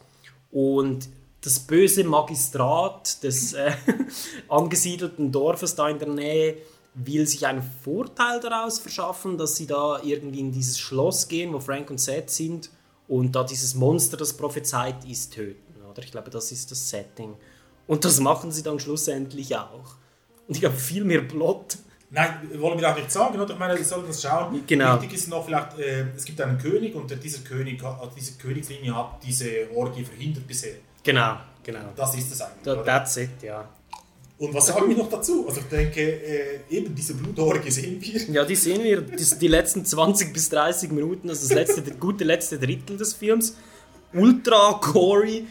Und das böse Magistrat des äh, angesiedelten Dorfes da in der Nähe will sich einen Vorteil daraus verschaffen, dass sie da irgendwie in dieses Schloss gehen, wo Frank und Seth sind und da dieses Monster, das prophezeit ist, töten. Oder? Ich glaube, das ist das Setting. Und das machen sie dann schlussendlich auch. Und ich habe viel mehr Plot. Nein, wollen wir auch nicht sagen, oder? Ich meine, wir sollen das schauen. Genau. Wichtig ist noch vielleicht, äh, es gibt einen König und dieser König, diese Königslinie hat diese Orgie verhindert bisher. Genau, genau. Das ist es eigentlich. Da, that's it, ja. Und was sagen wir noch dazu? Also ich denke, äh, eben diese Blutorgie sehen wir. Ja, die sehen wir, die, die letzten 20 bis 30 Minuten, also das letzte, das gute letzte Drittel des Films. Ultra gory,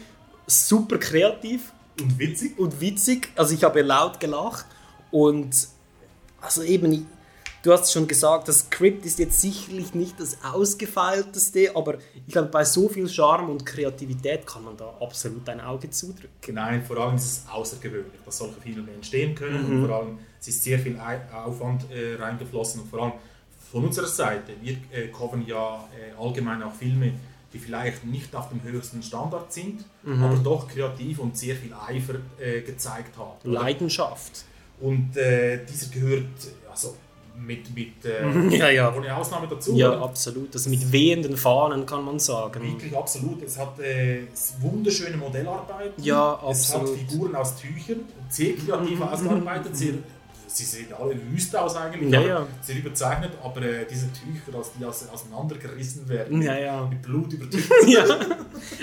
super kreativ. Und witzig. Und witzig. Also ich habe laut gelacht. Und also eben, du hast schon gesagt, das Skript ist jetzt sicherlich nicht das ausgefeilteste, aber ich glaube, bei so viel Charme und Kreativität kann man da absolut ein Auge zudrücken. Nein, vor allem ist es außergewöhnlich, dass solche Filme entstehen können Mhm. und vor allem es ist sehr viel Aufwand äh, reingeflossen und vor allem von unserer Seite, wir äh, covern ja äh, allgemein auch Filme, die vielleicht nicht auf dem höchsten Standard sind, Mhm. aber doch kreativ und sehr viel Eifer äh, gezeigt haben. Leidenschaft. Und äh, dieser gehört also mit, mit äh, Ja, ja. ohne Ausnahme dazu. Ja, oder? absolut. Das mit wehenden Fahnen kann man sagen. Wirklich absolut. Es hat äh, wunderschöne Modellarbeiten. Ja, Es hat absolut. Figuren aus Tüchern, sehr kreativ ausgearbeitet. Sehr, sie sehen alle wüst aus eigentlich, Ja, ja. sehr überzeichnet. Aber äh, diese Tücher, als die aus, auseinandergerissen werden, Ja, ja. mit Blut übertücht. ja.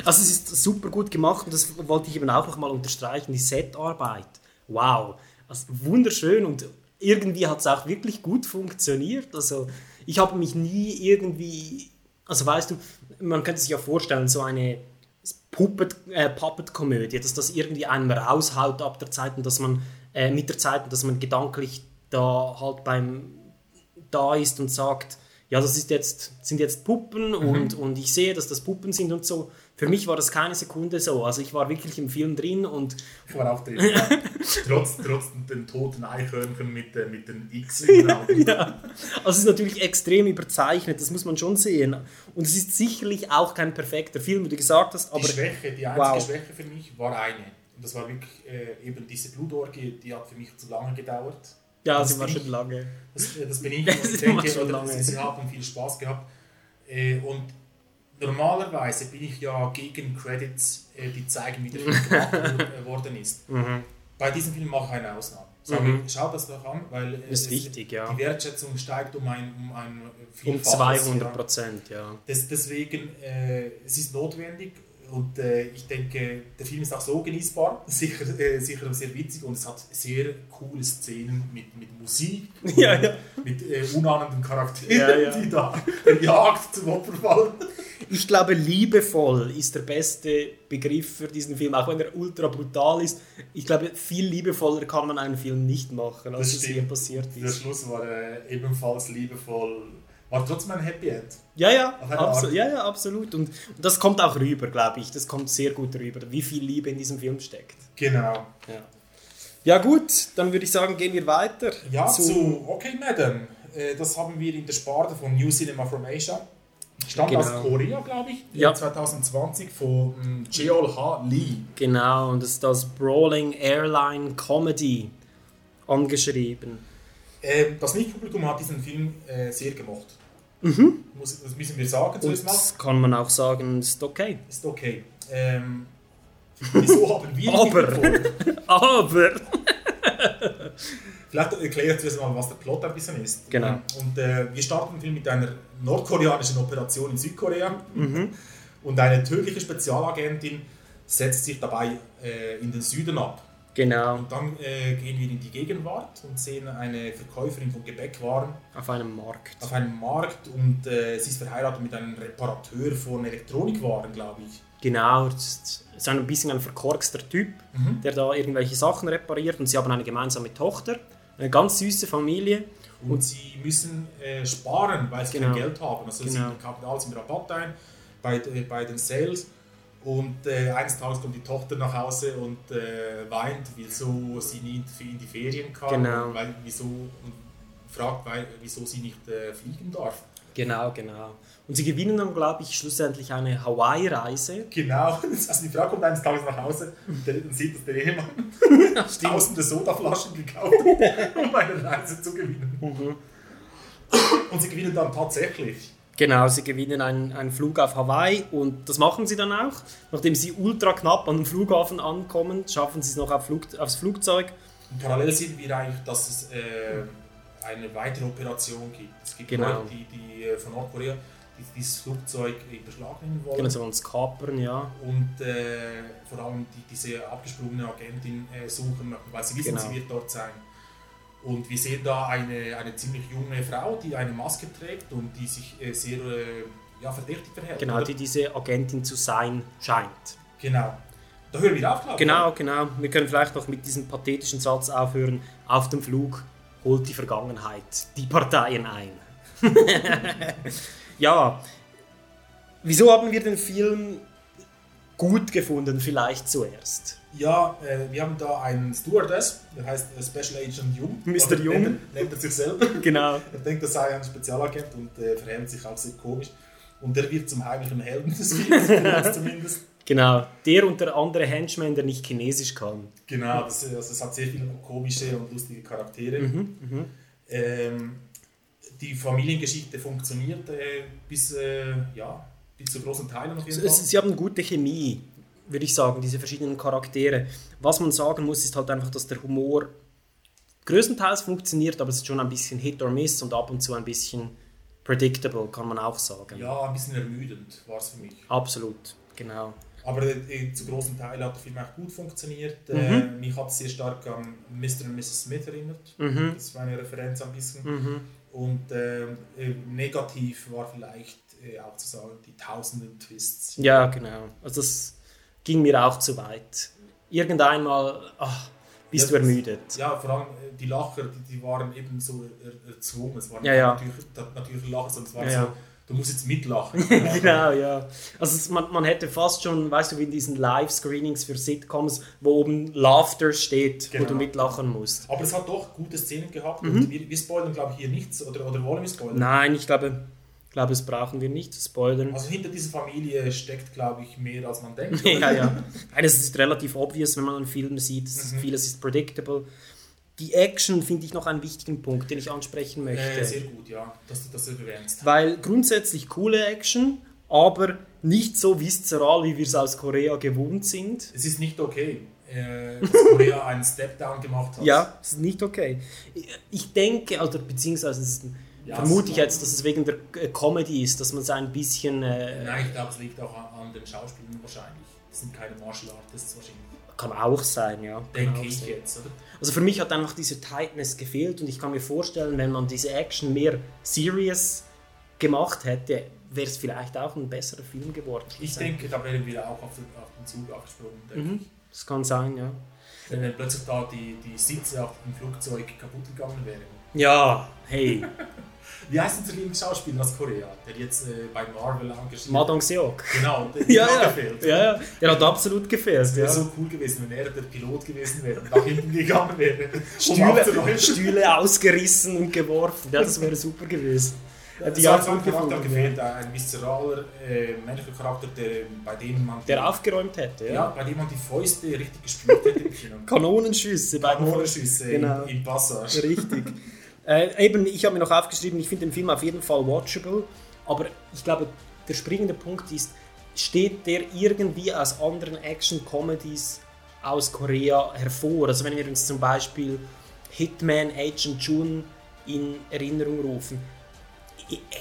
Also es ist super gut gemacht und das wollte ich eben auch noch mal unterstreichen, die Setarbeit. Wow, also wunderschön und irgendwie hat es auch wirklich gut funktioniert. Also ich habe mich nie irgendwie, also weißt du, man könnte sich ja vorstellen, so eine Puppet, äh, Puppet-Komödie, dass das irgendwie einem raushaut ab der Zeit und dass man äh, mit der Zeit, dass man gedanklich da halt beim da ist und sagt, ja, das ist jetzt, sind jetzt Puppen und, und ich sehe, dass das Puppen sind und so. Für mich war das keine Sekunde so. Also ich war wirklich im Film drin und Ich war auch drin. ja. trotz, trotz den toten Eichhörnchen mit, äh, mit den X Augen. ja. Also es ist natürlich extrem überzeichnet, das muss man schon sehen. Und es ist sicherlich auch kein perfekter Film, wie du gesagt hast, aber die Schwäche, die einzige wow. Schwäche für mich war eine. Und das war wirklich äh, eben diese Blutorgie, die hat für mich zu lange gedauert. Ja, das sie war schon ich- lange. Das, äh, das bin ich. Das Und denke, schon lange. sie, sie haben viel Spaß gehabt. Äh, und normalerweise bin ich ja gegen Credits, äh, die zeigen, wie der Film gemacht wor- worden ist. Mhm. Bei diesem Film mache ich eine Ausnahme. Sage Mhm. ich, schaut das doch an, weil äh, Ist es- wichtig, ja. die Wertschätzung steigt um ein, um ein Um Vielfaches, 200 Prozent, ja. Des, deswegen, äh, es ist notwendig und äh, ich denke, der Film ist auch so genießbar, sicher, äh, sicher sehr witzig und es hat sehr coole Szenen mit, mit Musik, Ja, ja. mit äh, unahnenden Charakteren, Ja, die da der Jagd zum Opfer fallen. Ich glaube, liebevoll ist der beste Begriff für diesen Film, auch wenn er ultra brutal ist. Ich glaube, viel liebevoller kann man einen Film nicht machen, als es hier passiert Der ist. Schluss war äh, ebenfalls liebevoll, war trotzdem ein Happy End. Ja, ja, absolut, ja, ja, absolut. Und, und das kommt auch rüber, glaube ich. Das kommt sehr gut rüber, wie viel Liebe in diesem Film steckt. Genau. Ja, ja gut, dann würde ich sagen, gehen wir weiter. Ja, zu, Okay Madam. Äh, Das haben wir in der Sparte von New Cinema from Asia. Stammt Genau. aus Korea, glaube ich. Ja. 2020 von ähm, Jeol Ha Lee. Genau, und das ist das Brawling Airline Comedy angeschrieben. Ähm, das Nicht-Publikum hat diesen Film äh, sehr gemocht. Mhm. Muss, das müssen wir sagen zuerst mal. das kann man auch sagen, ist okay. Ist okay. Ähm, wieso haben wir Aber. Aber. Vielleicht erkläre ich zuerst mal, was der Plot ein bisschen ist. Genau. Und äh, wir starten den Film mit einer nordkoreanischen Operation in Südkorea. Mhm. Und eine tödliche Spezialagentin setzt sich dabei äh, in den Süden ab. Genau, Und dann äh, gehen wir in die Gegenwart und sehen eine Verkäuferin von Gebäckwaren auf einem Markt. auf einem Markt und äh, sie ist verheiratet mit einem Reparateur von Elektronikwaren, glaube ich. Genau, das ist ein bisschen ein verkorkster Typ, Mhm. der da irgendwelche Sachen repariert und sie haben eine gemeinsame Tochter, eine ganz süße Familie. Und, sie müssen äh, sparen, weil sie Genau. kein Geld haben. Also Genau. sie kaufen alles im Rabatt ein bei, äh, bei den Sales. Und äh, eines Tages kommt die Tochter nach Hause und äh, weint, wieso sie nicht in die Ferien kann. Genau. Und weil, wieso, und fragt, weil, wieso sie nicht äh, fliegen darf. Genau, genau. Und sie gewinnen dann, glaube ich, schlussendlich eine Hawaii-Reise. Genau, also die Frau kommt eines Tages nach Hause und, der, und sieht, dass der Ehemann tausende Sodaflaschen gekauft hat, um eine Reise zu gewinnen. Mhm. Und sie gewinnen dann tatsächlich. Genau, sie gewinnen einen, einen Flug auf Hawaii und das machen sie dann auch. Nachdem sie ultra knapp an dem Flughafen ankommen, schaffen sie es noch auf Flug, aufs Flugzeug. Und parallel sehen wir eigentlich, dass es äh, eine weitere Operation gibt. Es gibt Genau. Leute, die, die äh, von Nordkorea die dieses Flugzeug nehmen wollen. Genau, sie wollen es kapern, ja. Und äh, vor allem die, diese abgesprungene Agentin äh, suchen, weil sie wissen, Genau. sie wird dort sein. Und wir sehen da eine, eine ziemlich junge Frau, die eine Maske trägt und die sich äh, sehr äh, ja, verdächtig verhält. Genau, oder? die diese Agentin zu sein scheint. genau. Da hören wir auf, glaube. Genau, genau. Wir können vielleicht noch mit diesem pathetischen Satz aufhören. Auf dem Flug holt die Vergangenheit die Parteien ein. ja, wieso haben wir den Film gut gefunden, vielleicht zuerst? Ja, äh, wir haben da einen Stewardess, der heißt äh, Special Agent Jung. Mr. Jung. Nennt, er- nennt er sich selber. Genau. Er denkt, er sei ein Spezialagent und äh, verhält sich auch sehr komisch. Und der wird zum heimlichen Helden des Films, zumindest. Genau, der und der andere Henchman, der nicht Chinesisch kann. Genau, das, also es hat sehr viele komische und lustige Charaktere. Mhm, Ähm, die Familiengeschichte funktioniert äh, bis, äh, ja, bis zu großen Teilen auf jeden Fall. Sie haben gute Chemie, würde ich sagen, diese verschiedenen Charaktere. Was man sagen muss, ist halt einfach, dass der Humor größtenteils funktioniert, aber es ist schon ein bisschen Hit or Miss und ab und zu ein bisschen predictable, kann man auch sagen. Ja, ein bisschen ermüdend war es für mich. Absolut, genau. Aber äh, zu großen Teilen hat der Film auch gut funktioniert. Mhm. Äh, mich hat es sehr stark an Mr. und Mrs. Smith erinnert. Mhm. Das war eine Referenz ein bisschen. Mhm. Und äh, negativ war vielleicht äh, auch zu sagen, die tausenden Twists. Ja, genau. Also das ging mir auch zu weit. Irgendeinmal ach, bist Ja, du ermüdet. Ja, vor allem äh, die Lacher, die, die waren eben so er, erzwungen. Es waren Ja, ja. natürlich, natürliche Lacher, sondern es war Ja, so, ja. Du musst jetzt mitlachen. genau, ja. Also es, man, man hätte fast schon, weißt du, wie in diesen Live-Screenings für Sitcoms, wo oben Laughter steht, wo Genau. du mitlachen musst. Aber es hat doch gute Szenen gehabt Mhm. und wir, wir spoilern, glaube ich, hier nichts. Oder, oder wollen wir spoilern? Nein, ich glaube, glaube, das brauchen wir nicht zu spoilern. Also hinter dieser Familie steckt, glaube ich, mehr als man denkt. ja, ja. Nein, Das ist relativ obvious, wenn man einen Film sieht. Es Mhm. Vieles ist predictable. Die Action finde ich noch einen wichtigen Punkt, den ich ansprechen möchte. Äh, sehr gut, ja, dass du das erwähnst. Weil grundsätzlich coole Action, aber nicht so viszeral, wie wir es aus Korea gewohnt sind. Es ist nicht okay, äh, dass Korea einen Step-Down gemacht hat. Ja, es ist nicht okay. Ich denke, oder beziehungsweise es ist, Ja, vermute ich jetzt, dass es wegen der äh, Comedy ist, dass man es ein bisschen... Äh, Nein, ich glaube, es liegt auch an, an den Schauspielern wahrscheinlich. Das sind keine Martial Artists wahrscheinlich. Kann auch sein, ja. Denke ich sein. jetzt, oder? Also für mich hat einfach diese Tightness gefehlt und ich kann mir vorstellen, wenn man diese Action mehr serious gemacht hätte, wäre es vielleicht auch ein besserer Film geworden. Ich denke, da wären wir auch auf den, auf den Zug aufgesprungen. denke Mhm. Das kann sein, ja. ich. Wenn dann plötzlich da die, die Sitze auf dem Flugzeug kaputt gegangen wären. Ja, hey. Wie heißt denn der Lieblingsschauspieler aus Korea, der jetzt äh, bei Marvel engagiert Ma Dong-seok. Genau, der Ja, hat ja. gefehlt. ja, ja. Der hat absolut gefehlt. Es wäre Ja. so cool gewesen, wenn er der Pilot gewesen wäre und nach hinten gegangen wäre. Stühle. Stühle ausgerissen und geworfen. Ja, das wäre super gewesen. Hätte Es ich hat Charakter gefehlt, ein viszeraler äh, männlicher Charakter, der, bei dem man Der aufgeräumt hätte, ja. ja. bei dem man die Fäuste richtig gespürt hätte im Kino. Kanonenschüsse. bei den- Kanonenschüsse Genau. im, im Passage. Richtig. Äh, eben, ich habe mir noch aufgeschrieben, ich finde den Film auf jeden Fall watchable, aber ich glaube, der springende Punkt ist, steht der irgendwie aus anderen Action-Comedies aus Korea hervor? Also wenn wir uns zum Beispiel Hitman Agent Jun in Erinnerung rufen,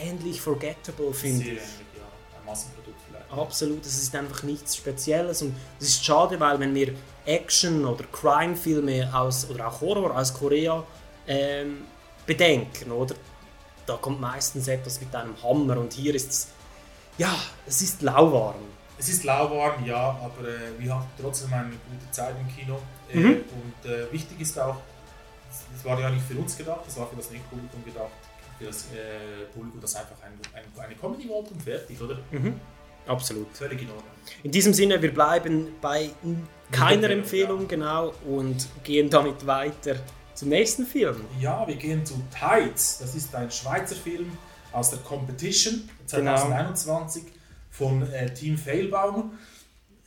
ähnlich forgettable finde Sehr ich. ähnlich, ja. Ein Massenprodukt vielleicht. Absolut, es ist einfach nichts Spezielles und es ist schade, weil wenn wir Action- oder Crime-Filme aus oder auch Horror aus Korea ähm, bedenken, oder? Da kommt meistens etwas mit einem Hammer und hier ist es, ja, es ist lauwarm. Es ist lauwarm, ja, aber äh, wir hatten trotzdem eine gute Zeit im Kino. Äh, Mhm. Und äh, wichtig ist auch, es war ja nicht für uns gedacht, es war für das Nicht-Publikum gedacht, für das äh, Publikum, das einfach ein, ein, eine Comedy wollte und fertig, oder? Absolut. Völlig in Ordnung. In diesem Sinne, wir bleiben bei keiner Empfehlung, genau, und gehen damit weiter zum nächsten Film. Ja, wir gehen zu Tides. Das ist ein Schweizer Film aus der Competition Genau. 2021 von äh, Team Failbaum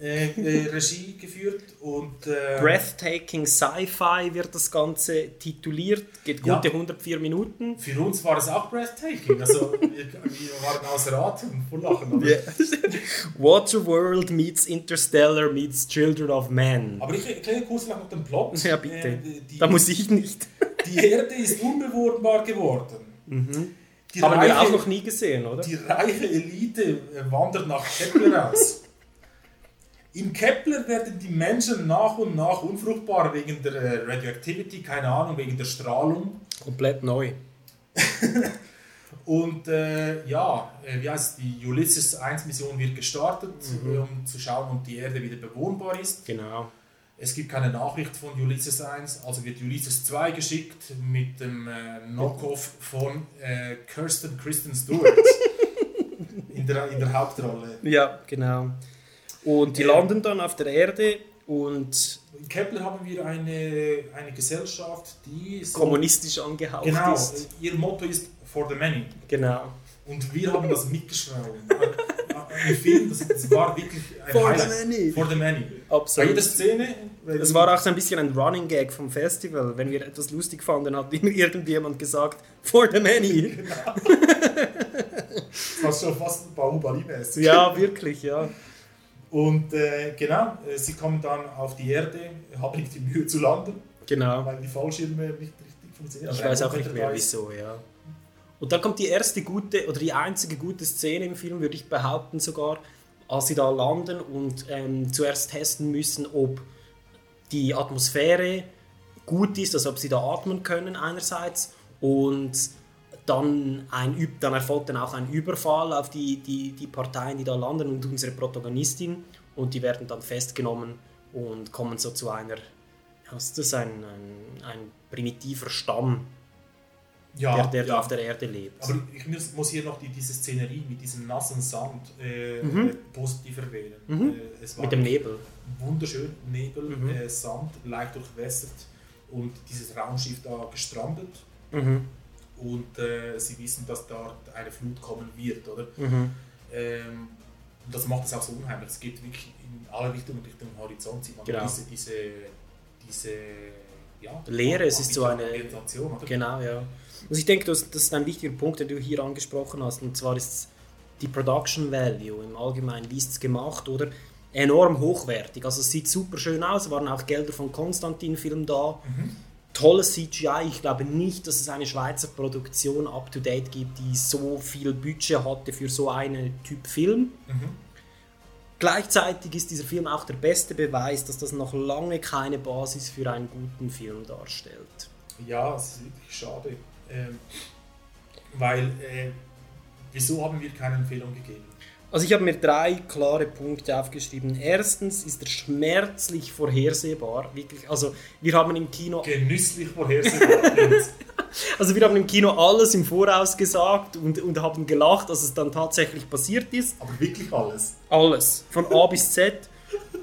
äh, äh, Regie geführt und äh, Breathtaking Sci-Fi wird das Ganze tituliert, geht Ja. gute 104 Minuten. für uns war es auch breathtaking. Also wir, wir waren außer Atem vor Lachen. Aber, Waterworld meets Interstellar meets Children of Men. aber ich erkläre kurz noch den Plot. Ja, bitte. Äh, die, Da muss ich nicht. die Erde ist unbewohnbar geworden. Die Haben wir reiche- auch noch nie gesehen, oder? Die reiche Elite äh, wandert nach Kepler aus. In Kepler werden die Menschen nach und nach unfruchtbar wegen der äh, Radioactivity, keine Ahnung, wegen der Strahlung. Komplett neu. Und äh, ja, äh, wie heißt die Ulysses 1 Mission wird gestartet, Mhm. um zu schauen, ob die Erde wieder bewohnbar ist. Genau. Es gibt keine Nachricht von Ulysses 1, also wird Ulysses 2 geschickt mit dem äh, Knockoff von äh, Kirsten Kristen Stewart in, der, in der Hauptrolle. Ja, genau. Und die Äh, landen dann auf der Erde und In Kepler haben wir eine, eine Gesellschaft, die so, kommunistisch angehaucht genau, ist. ihr Motto ist for the many. Genau. Und wir haben das mitgeschrieben. Im Film, das, das war wirklich ein For the Highlight. many. For the many. Absolut. Bei jeder Szene. Das war auch so ein bisschen ein Running Gag vom Festival. Wenn wir etwas lustig fanden, hat immer irgendjemand gesagt, for the many. Das war schon fast Bahubali-mäßig. ja, wirklich, ja. Und äh, genau, äh, sie kommen dann auf die Erde, haben nicht die Mühe zu landen, Genau. weil die Fallschirme nicht richtig funktionieren. Ich weiß auch nicht mehr wieso, ja. Und dann kommt die erste gute oder die einzige gute Szene im Film, würde ich behaupten sogar, als sie da landen und ähm, zuerst testen müssen, ob die Atmosphäre gut ist, also ob sie da atmen können einerseits und dann, ein, dann erfolgt dann auch ein Überfall auf die, die, die Parteien, die da landen und unsere Protagonistin und die werden dann festgenommen und kommen so zu einer, ja, ist das ein, ein, ein primitiver Stamm, Ja, der, der ja. da auf der Erde lebt. Aber ich muss, muss hier noch die, diese Szenerie mit diesem nassen Sand äh, Mhm. äh, positiv erwähnen. Mhm. Äh, Mit dem Nebel. Wunderschön, Nebel, Mhm. äh, Sand, leicht durchwässert und dieses Raumschiff da gestrandet. Mhm. Und äh, sie wissen, dass dort eine Flut kommen wird, oder? Mhm. Ähm, und das macht es auch so unheimlich. Es geht wirklich in alle Richtungen Richtung Horizont. Sieht man Genau. diese, diese, diese ja, Leere, es ist so eine. Orientation, oder? Genau, ja. Also ich denke, das, das ist ein wichtiger Punkt, den du hier angesprochen hast, und zwar ist die Production Value im Allgemeinen, wie ist es gemacht, oder? Enorm hochwertig. Also es sieht super schön aus, waren auch Gelder von Konstantin Film da. Tolles CGI. Ich glaube nicht, dass es eine Schweizer Produktion up to date gibt, die so viel Budget hatte für so einen Typ Film. Gleichzeitig ist dieser Film auch der beste Beweis, dass das noch lange keine Basis für einen guten Film darstellt. Ja, es ist wirklich schade. Ähm, weil, äh, wieso haben wir keine Empfehlung gegeben? Also ich habe mir drei klare Punkte aufgeschrieben. Erstens ist er schmerzlich vorhersehbar. Wirklich, also wir haben im Kino Genüsslich vorhersehbar. also wir haben im Kino alles im Voraus gesagt und, und haben gelacht, dass es dann tatsächlich passiert ist. Aber wirklich alles. Alles. Von A bis Z.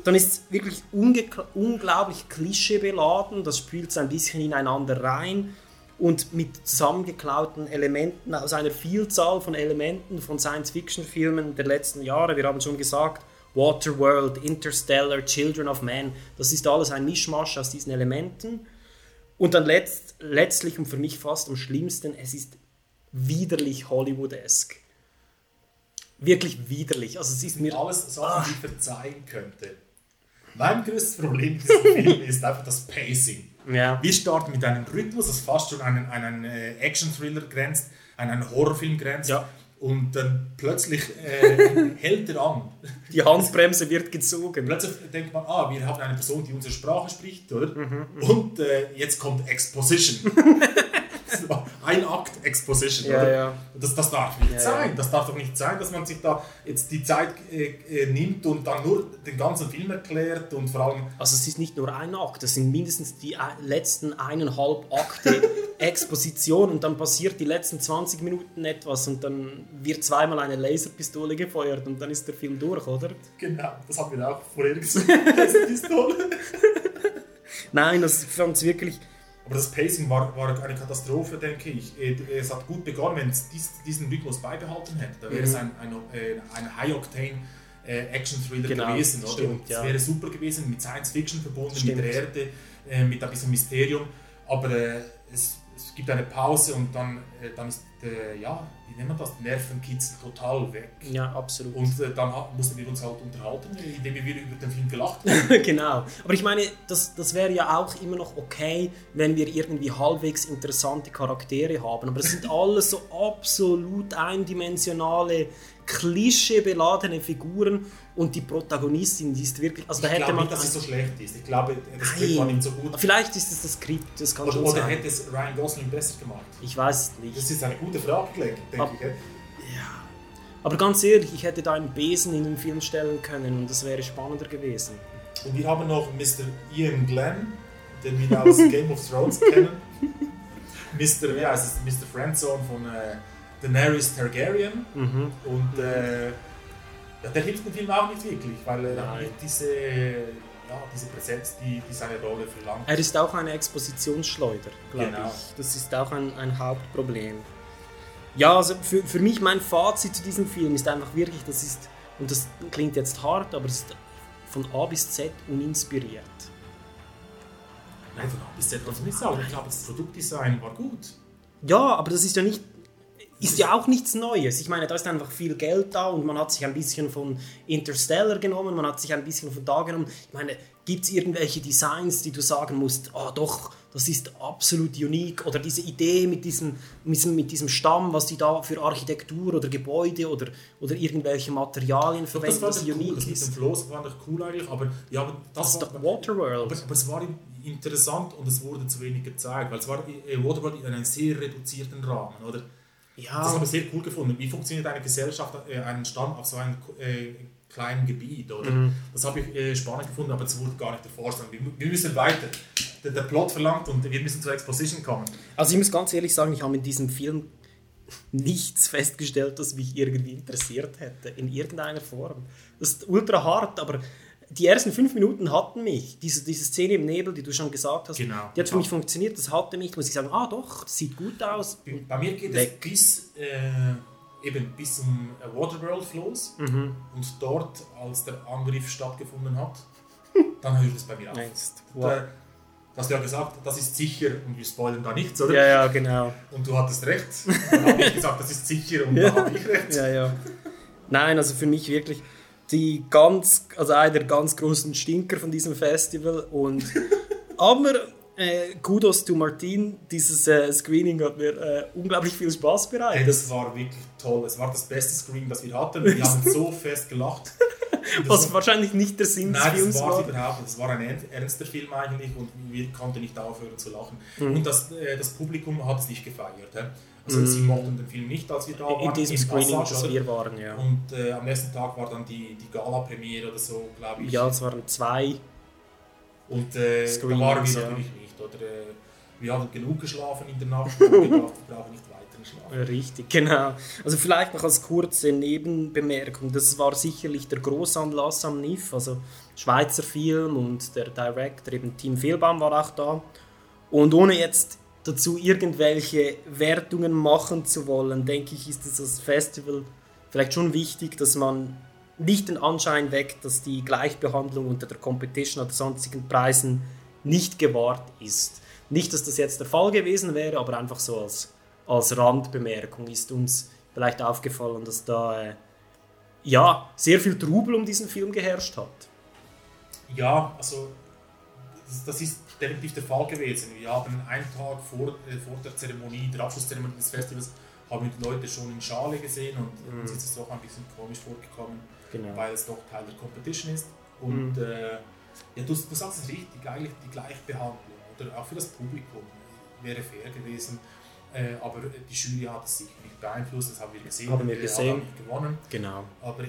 Dann ist es wirklich unglaublich klischeebeladen. Das spielt so ein bisschen ineinander rein. Und mit zusammengeklauten Elementen aus einer Vielzahl von Elementen von Science-Fiction-Filmen der letzten Jahre. Wir haben schon gesagt, Waterworld, Interstellar, Children of Man. Das ist alles ein Mischmasch aus diesen Elementen. Und dann letzt, letztlich und für mich fast am schlimmsten, es ist widerlich Hollywood-esque. Wirklich widerlich. Also es ist mir alles Sachen, die ich verzeihen könnte. Mein größtes Problem mit diesem Film ist einfach das Pacing. Ja. Wir starten mit einem Rhythmus, das fast schon an einen, einen äh, Action-Thriller grenzt, an einen Horrorfilm grenzt. Ja. Und dann plötzlich äh, hält er an. Die Handbremse wird gezogen. Plötzlich denkt man, ah, wir haben eine Person, die unsere Sprache spricht, oder? Mhm, Und äh, jetzt kommt Exposition. Ein Akt Exposition, Ja, oder? ja. Das, das darf nicht Ja, sein. ja. Das darf doch nicht sein, dass man sich da jetzt die Zeit äh, äh, nimmt und dann nur den ganzen Film erklärt und vor allem Also es ist nicht nur ein Akt, das sind mindestens die ein- letzten eineinhalb Akte Exposition und dann passiert die letzten 20 Minuten etwas und dann wird zweimal eine Laserpistole gefeuert und dann ist der Film durch, oder? Genau, das haben wir auch vorher gesagt. diese Pistole. Nein, das fand es wirklich... Aber das Pacing war, war eine Katastrophe, denke ich. Es hat gut begonnen, wenn es dies, diesen Rhythmus beibehalten hätte. Da wäre Mhm. es ein, ein, ein High-Octane äh, Action-Thriller Genau, gewesen. Oder? stimmt, ja. wäre super gewesen, mit Science-Fiction verbunden, Stimmt. mit der Erde, äh, mit ein bisschen Mysterium. Aber äh, es, es gibt eine Pause und dann, dann ist, äh, ja, wie nennt man das, Nervenkitzel total weg. Ja, absolut. Und äh, dann mussten wir uns halt unterhalten, indem wir über den Film gelacht haben. genau. Aber ich meine, das, das wäre ja auch immer noch okay, wenn wir irgendwie halbwegs interessante Charaktere haben. Aber das sind alles so absolut eindimensionale, klischeebeladene Figuren und die Protagonistin, die ist wirklich. Also da ich hätte glaube man. nicht, dass es so schlecht ist. Ich glaube, das. Skript war nicht so gut. Vielleicht ist es das Skript, das kann Oder, schon oder sein. hätte es Ryan Gosling besser gemacht? Ich weiß es nicht. Das ist eine gute Frage, denke Ab- ich. hä? Aber ganz ehrlich, ich hätte da einen Besen in den Film stellen können und das wäre spannender gewesen. Und wir haben noch Mr. Ian Glenn, den wir aus Game of Thrones kennen. Mr. Wie heißt es? Mr. Friendzone von äh, Daenerys Targaryen. Mhm. Und äh, ja, der hilft dem Film auch nicht wirklich, weil er Nein. nicht diese, ja, diese Präsenz, die, die seine Rolle verlangt. Er ist auch eine Expositionsschleuder, glaube Genau. ich. Das ist auch ein, ein Hauptproblem. Ja, also für, für mich mein Fazit zu diesem Film ist einfach wirklich, das ist, und das klingt jetzt hart, aber es ist von A bis Z uninspiriert. Nein, von A bis Z kannst du nicht sagen. Ich glaube, das Produktdesign war gut. Ja, aber das ist ja nicht, ist ja auch nichts Neues. Ich meine, da ist einfach viel Geld da und man hat sich ein bisschen von Interstellar genommen, man hat sich ein bisschen von da genommen. Ich meine, gibt es irgendwelche Designs, die du sagen musst, ah doch, das ist absolut unique oder diese Idee mit diesem, mit diesem, Stamm, was die da für Architektur oder Gebäude oder, oder irgendwelche Materialien Das verwenden, cool, unique das mit dem ist. Floß war doch cool eigentlich, aber ja, aber Das ist war, doch Waterworld. Aber, aber es war interessant und es wurde zu wenig gezeigt, weil es war äh, Waterworld in einem sehr reduzierten Rahmen, oder? Ja. Das habe ich sehr cool gefunden. Wie funktioniert eine Gesellschaft, äh, ein Stamm auf so einem äh, kleinen Gebiet, oder? Mhm. Das habe ich äh, spannend gefunden, aber es wurde gar nicht erforscht. Wir, wir müssen weiter. Der, der Plot verlangt und wir müssen zur Exposition kommen. Also ich muss ganz ehrlich sagen, ich habe in diesem Film nichts festgestellt, das mich irgendwie interessiert hätte, in irgendeiner Form. Das ist ultra hart, aber die ersten fünf Minuten hatten mich. Diese, diese Szene im Nebel, die du schon gesagt hast, Genau. die hat für mich funktioniert. Das hatte mich, muss ich sagen, ah doch, das sieht gut aus. Bei mir geht Weg. es bis, äh, eben bis zum Waterworld los Mhm. und dort, als der Angriff stattgefunden hat, dann hört es bei mir auf. Jetzt. Da, du hast ja gesagt, das ist sicher und wir spoilern da nichts, oder? Ja, ja, genau. Und du hattest recht. Dann habe ich gesagt, das ist sicher und da habe ich recht. Ja, ja. Nein, also für mich wirklich die ganz, also einer der ganz großen Stinker von diesem Festival. Und aber äh, Kudos to Martin, dieses äh, Screening hat mir äh, unglaublich viel Spaß Hey, bereitet. das war wirklich toll. Es war das beste Screen, das wir hatten. Wir haben so fest gelacht. Was war- wahrscheinlich nicht der Sinn des Nein, Films war war. es überhaupt nicht. Das war ein ern- ernster Film eigentlich und wir konnten nicht aufhören zu lachen. Mhm. Und das, äh, das Publikum hat es nicht gefeiert. hä? Also Mhm. sie mochten den Film nicht, als wir da waren. In diesem Screening, Passage, das wir waren, ja. Und äh, am nächsten Tag war dann die, die Gala-Premiere oder so, glaube ich. Ja, es waren zwei. Und äh, da waren wir ja. natürlich nicht. Oder, äh, wir haben genug geschlafen in der Nacht und gedacht, wir brauchen nicht weiteren Schlaf. Richtig, genau. Also vielleicht noch als kurze Nebenbemerkung, das war sicherlich der Großanlass am NIF, also Schweizer Film und der Director, eben Tim Fehlbaum war auch da. Und ohne jetzt dazu irgendwelche Wertungen machen zu wollen, denke ich, ist es als Festival vielleicht schon wichtig, dass man nicht den Anschein weckt, dass die Gleichbehandlung unter der Competition oder sonstigen Preisen nicht gewahrt ist. Nicht, dass das jetzt der Fall gewesen wäre, aber einfach so als, als Randbemerkung ist uns vielleicht aufgefallen, dass da äh, ja, sehr viel Trubel um diesen Film geherrscht hat. Ja, also das, das ist definitiv der Fall gewesen. Wir haben einen Tag vor, äh, vor der Zeremonie, der Abschlusszeremonie des Festivals, haben wir die Leute schon in Schale gesehen und Mhm. uns ist es doch ein bisschen komisch vorgekommen, Genau. weil es doch Teil der Competition ist. Und Mhm. äh, ja, du, du sagst es richtig, eigentlich die Gleichbehandlung oder auch für das Publikum wäre fair gewesen. Äh, aber die Jury hat es sicher nicht beeinflusst, das haben wir gesehen. Haben wir Äh, gesehen. Haben nicht gewonnen. Genau. Aber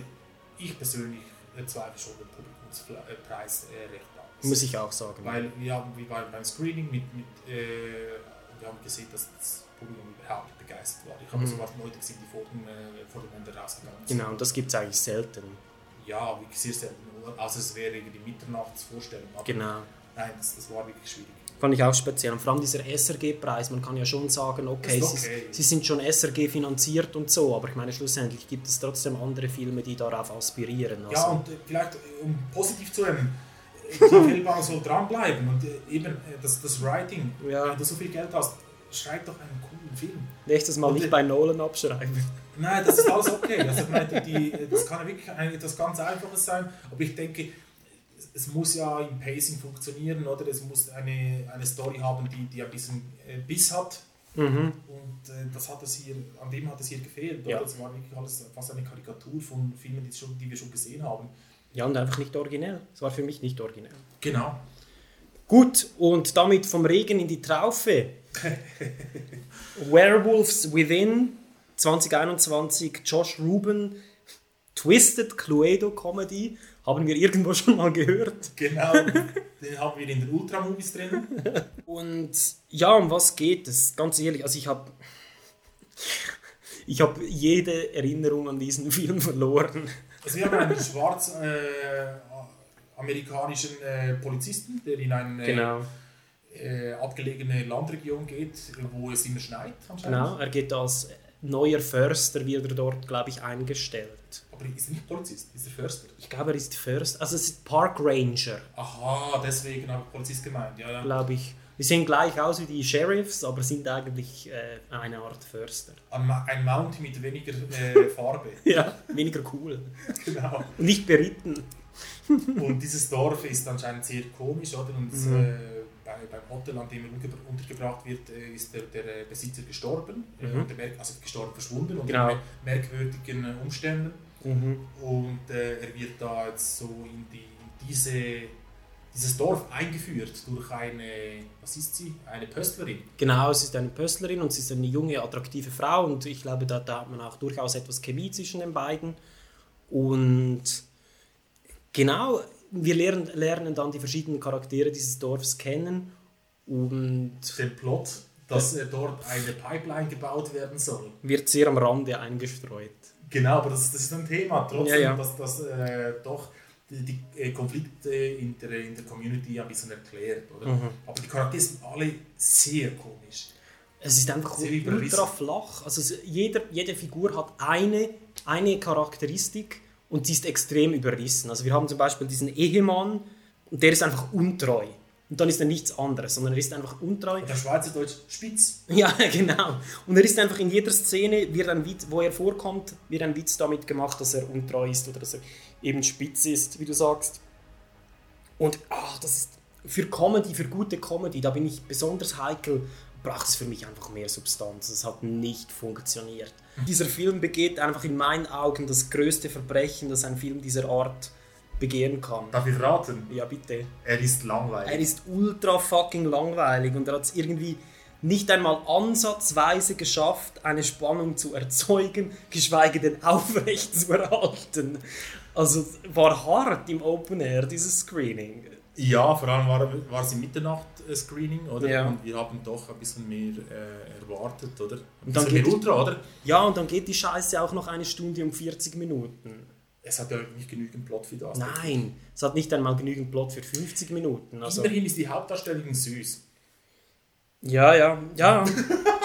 ich persönlich äh, zweifle schon den Publikumspreis äh, recht an. Muss ich auch sagen. Weil wir haben wie beim, beim Screening mit, mit äh, wir haben gesehen, dass das Publikum überhaupt begeistert war. Ich habe Mhm. sogar Leute gesehen, die vor dem, äh, vor dem Ende rausgegangen sind. Genau, und das gibt es eigentlich selten. Ja, wie sehr selten. Also es wäre irgendwie die Mitternachtsvorstellung. Aber Genau. Nein, das, das war wirklich schwierig. Fand ich auch speziell. Und vor allem dieser SRG-Preis, man kann ja schon sagen, okay, ist sie, okay. sie sind schon SRG finanziert und so, aber ich meine, schlussendlich gibt es trotzdem andere Filme, die darauf aspirieren. Also, Ja, und äh, vielleicht, um positiv zu werden, Tim Fehlbauer soll dranbleiben und äh, eben äh, das, das Writing, wenn du so viel Geld hast, schreib doch einen coolen Film. nächstes Mal Und, nicht bei Nolan abschreiben. Nein, das ist alles okay. Also, ich meine, die, das kann wirklich etwas ganz Einfaches sein, aber ich denke, es, muss ja im Pacing funktionieren, oder? Es muss eine, eine Story haben, die, die ein bisschen äh, Biss hat. Mhm. Und äh, das hat es hier, an dem hat es hier gefehlt. Ja. Das war wirklich alles fast eine Karikatur von Filmen, die, schon, die wir schon gesehen haben. Ja, und einfach nicht originell. Es war für mich nicht originell. Genau. Gut, und damit vom Regen in die Traufe. Werewolves Within 2021, Josh Ruben, Twisted Cluedo Comedy. Haben wir irgendwo schon mal gehört. Genau, den haben wir in den Ultramovies drin. Und ja, um was geht es? Ganz ehrlich, also ich habe ich habe jede Erinnerung an diesen Film verloren. Also wir haben einen schwarz äh, amerikanischen äh, Polizisten, der in eine Genau. äh, abgelegene Landregion geht, wo es immer schneit anscheinend. Genau, er geht als neuer Förster, wird er dort, glaube ich, eingestellt. Aber ist er nicht Polizist, ist er Förster? Ich glaube, er ist Förster, also es ist Park Ranger, Aha, deswegen habe ich Polizist gemeint. Ja, ja. glaube ich. Die sehen gleich aus wie die Sheriffs, aber sind eigentlich äh, eine Art Förster. Ein Mount mit weniger äh, Farbe. Ja, weniger cool. genau. Und nicht beritten. Und dieses Dorf ist anscheinend sehr komisch, oder? Und Mhm. äh, bei, beim Hotel, an dem er untergebracht wird, äh, ist der, der äh, Besitzer gestorben. Äh, Mhm. also gestorben, verschwunden unter Genau. mer- merkwürdigen Umständen. Mhm. Und er wird da jetzt so in, die, in diese, dieses Dorf eingeführt durch eine, was ist sie? Eine Pöstlerin. Genau, sie ist eine Pöstlerin und sie ist eine junge, attraktive Frau und ich glaube, da, da hat man auch durchaus etwas Chemie zwischen den beiden. Und genau, wir lernen, lernen dann die verschiedenen Charaktere dieses Dorfs kennen und Den Plot, dass äh, dort eine Pipeline gebaut werden soll. wird sehr am Rande eingestreut. Genau, aber das, das ist ein Thema. Trotzdem, Ja, ja. dass, dass äh, doch die, die äh, Konflikte in der, in der Community ein bisschen erklärt. Oder? Mhm. Aber die Charaktere sind alle sehr komisch. Es ist einfach ultra flach. Also jeder, jede Figur hat eine, eine Charakteristik und die ist extrem überrissen. Also wir haben zum Beispiel diesen Ehemann und der ist einfach untreu. Und dann ist er nichts anderes, sondern er ist einfach untreu. Und der Schweizerdeutsch spitz. Ja, genau. Und er ist einfach in jeder Szene, wird ein Witz, wo er vorkommt, wird ein Witz damit gemacht, dass er untreu ist oder dass er eben spitz ist, wie du sagst. Und ah, das ist für Comedy, für gute Comedy, da bin ich besonders heikel, braucht es für mich einfach mehr Substanz. Es hat nicht funktioniert. Dieser Film begeht einfach in meinen Augen das größte Verbrechen, das ein Film dieser Art begehen kann. Darf ich raten? Ja, bitte. Er ist langweilig. Er ist ultra fucking langweilig und er hat es irgendwie nicht einmal ansatzweise geschafft, eine Spannung zu erzeugen, geschweige denn aufrecht zu erhalten. Also es war hart im Open Air, dieses Screening. Ja, vor allem war, war es im Mitternacht-Screening, oder? Ja. Und wir haben doch ein bisschen mehr äh, erwartet, oder? Ein Und dann geht- Ultra, oder? Ja, und dann geht die Scheiße auch noch eine Stunde und 40 Minuten. Es hat ja nicht genügend Plot für das. Nein, es hat nicht einmal genügend Plot für 50 Minuten. Also, Immerhin ist die Hauptdarstellerin süß. Ja, ja, ja.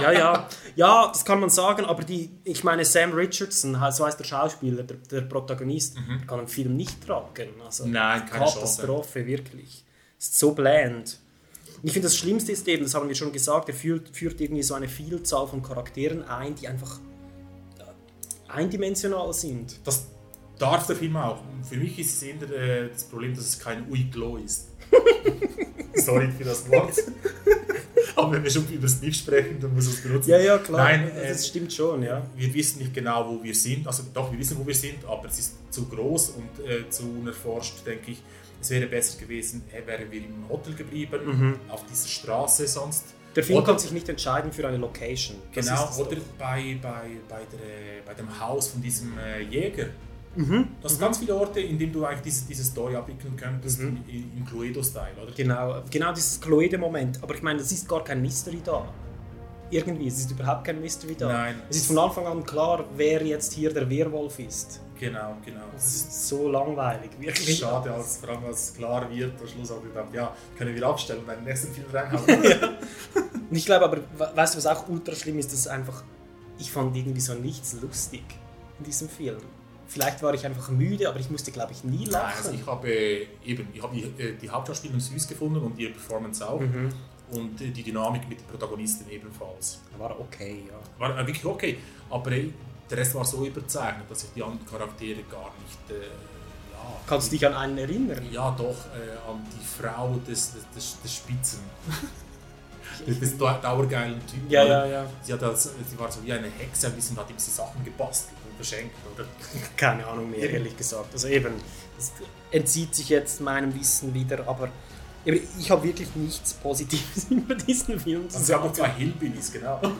ja, ja. Ja, das kann man sagen, aber die, ich meine, Sam Richardson, so heißt der Schauspieler, der, der Protagonist, kann einen Film nicht tragen. Also, Mhm. Nein, keine Katastrophe, wirklich. Ist so bland. Ich finde, das Schlimmste ist eben, das haben wir schon gesagt, er führt, führt irgendwie so eine Vielzahl von Charakteren ein, die einfach äh, eindimensional sind. Das darf der Film auch. Für mich ist es eher äh, das Problem, dass es kein Uiglo ist. Sorry für das Wort. Aber wenn wir schon über das nicht sprechen, dann muss es benutzen. Ja, ja, klar. Nein, äh, das stimmt schon, ja. wir wissen nicht genau, wo wir sind. Also doch, wir wissen, wo wir sind, aber es ist zu groß und äh, zu unerforscht, denke ich. Es wäre besser gewesen, äh, wären wir im Hotel geblieben, Mhm. auf dieser Straße sonst. Der Film Oder- kann sich nicht entscheiden für eine Location. Das Genau, oder doch. bei, bei, bei, der, bei dem Haus von diesem äh, Jäger. Mhm. Das sind ganz viele Orte, in denen du eigentlich diese, diese Story abwickeln könntest, im, im Cluedo-Style, oder? Genau, genau dieses Cluedo-Moment. Aber ich meine, es ist gar kein Mystery da. Irgendwie, es ist überhaupt kein Mystery da. Nein. Es ist von Anfang an klar, wer jetzt hier der Werwolf ist. Genau, genau. Das ist so langweilig, wirklich. Schade, als, vor allem als klar wird, am Schluss habe ich gedacht, ja, können wir abstellen und einen nächsten Film reinhauen. Und ich glaube aber, we- weißt du, was auch ultra schlimm ist, dass es einfach, ich fand irgendwie so nichts lustig in diesem Film. Vielleicht war ich einfach müde, aber ich musste, glaube ich, nie lachen. also ich habe äh, eben, ich habe die, äh, die Hauptschauspielerin süß gefunden und ihre Performance auch. Mhm. Und äh, die Dynamik mit den Protagonisten ebenfalls. War okay, ja. War wirklich okay. Aber der Rest war so überzeichnet, dass ich die anderen Charaktere gar nicht. Äh, ja, Kannst du dich an einen erinnern? Ja, doch, äh, an die Frau des, des, des, Spitzen. des, des dau- dauergeilen Typen. Ja, ja, ja. Sie, hat als, sie war so wie eine Hexe ein bisschen, hat ihm so Sachen gebastelt und verschenkt, oder? Keine Ahnung mehr, ehrlich gesagt. Also eben, es entzieht sich jetzt meinem Wissen wieder, aber eben, ich habe wirklich nichts Positives über diesen Film zu Also sie haben sagen. zwei Hillbillies, genau.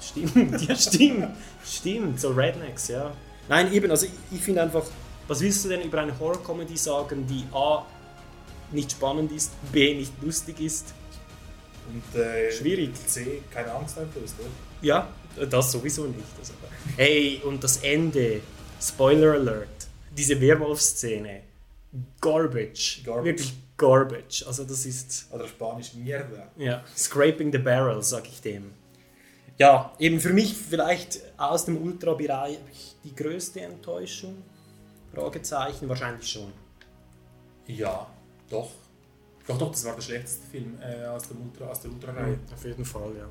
Stimmt, ja stimmt, stimmt, so Rednecks, ja. Nein, eben, also ich, ich finde einfach, was willst du denn über eine Horror-Comedy sagen, die A, nicht spannend ist, B, nicht lustig ist? Und, äh, Schwierig. C, keine Angst einflößt, oder? Ja, das sowieso nicht. Also, hey, und das Ende, Spoiler Alert, diese Werwolf-Szene, Garbage. Garbage. Wirklich Garbage. Also das ist, Oder Spanisch Mierda. ja, Scraping the Barrel, sag ich dem. Ja, eben für mich vielleicht aus dem Ultra-Bereich die größte Enttäuschung? Fragezeichen, wahrscheinlich schon. Ja, doch. Doch, doch, das war der schlechteste Film äh, aus, dem Ultra, aus der Ultra-Reihe. Auf jeden Fall, ja.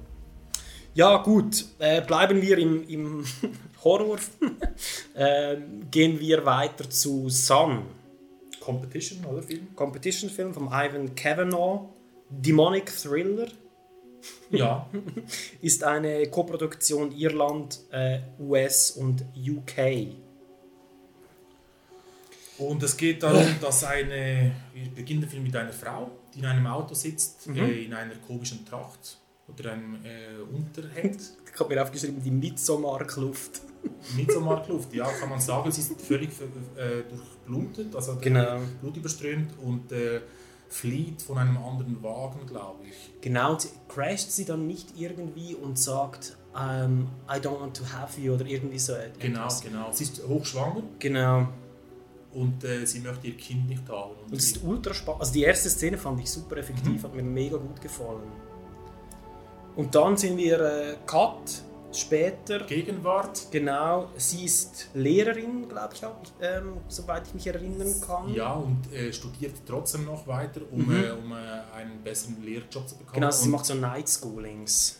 Ja, gut, äh, bleiben wir im, im Horror. äh, gehen wir weiter zu Sun. Competition, oder Film? Competition-Film von Ivan Kavanagh. Demonic Thriller Ja. ist eine Koproduktion Irland, äh, US und UK. Und es geht darum, dass eine, wir beginnen der Film mit einer Frau, die in einem Auto sitzt, Mhm. äh, in einer komischen Tracht oder einem äh, Unterhemd. Ich habe mir aufgeschrieben, die Midsommar-Kluft. Midsommar-Kluft, ja, kann man sagen. Sie ist völlig äh, durchblutet, also Genau. blutüberströmt und äh, flieht von einem anderen Wagen, glaube ich. Genau, crasht sie dann nicht irgendwie und sagt, ähm, I don't want to have you oder irgendwie so Genau, etwas. genau. Sie ist hochschwanger Genau. und äh, sie möchte ihr Kind nicht haben. Und Und es sie- ist ultra spannend. Also die erste Szene fand ich super effektiv, hat mir mega gut gefallen. Und dann sind wir äh, Cut später. Gegenwart. Genau, sie ist Lehrerin, glaube ich, auch, ähm, soweit ich mich erinnern kann. Ja, und äh, studiert trotzdem noch weiter, um, Mhm. äh, um äh, einen besseren Lehrjob zu bekommen. Genau, sie und, macht so Night Schoolings.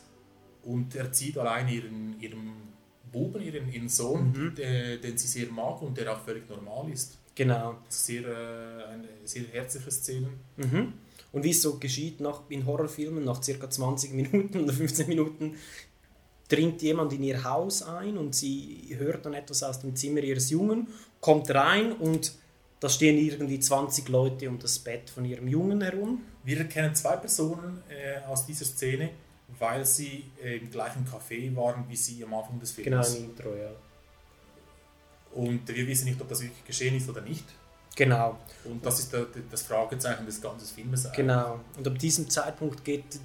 und erzieht allein ihren, ihren Buben, ihren, ihren Sohn, Mhm. der, den sie sehr mag und der auch völlig normal ist. Genau. Das ist sehr, äh, eine sehr herzliche Szene. Mhm. Und wie es so geschieht nach, in Horrorfilmen, nach circa 20 Minuten oder 15 Minuten, dringt jemand in ihr Haus ein und sie hört dann etwas aus dem Zimmer ihres Jungen, kommt rein und da stehen irgendwie 20 Leute um das Bett von ihrem Jungen herum. Wir erkennen zwei Personen äh, aus dieser Szene, weil sie äh, im gleichen Café waren wie sie am Anfang des Genau, Films. im Intro, ja. Und wir wissen nicht, ob das wirklich geschehen ist oder nicht. Genau. Und das ist das Fragezeichen des ganzen Filmes. eigentlich. Genau. Und ab diesem Zeitpunkt geht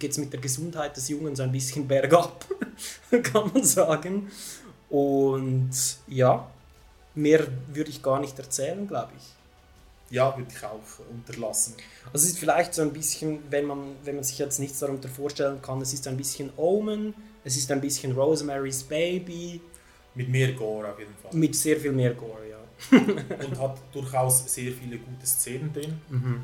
es mit der Gesundheit des Jungen so ein bisschen bergab, kann man sagen. Und ja, mehr würde ich gar nicht erzählen, glaube ich. Ja, würde ich auch unterlassen. Also es ist vielleicht so ein bisschen, wenn man, wenn man sich jetzt nichts darunter vorstellen kann, es ist ein bisschen Omen, es ist ein bisschen Rosemary's Baby. Mit mehr Gore auf jeden Fall. Mit sehr viel mehr Gore. Und hat durchaus sehr viele gute Szenen drin. Mhm.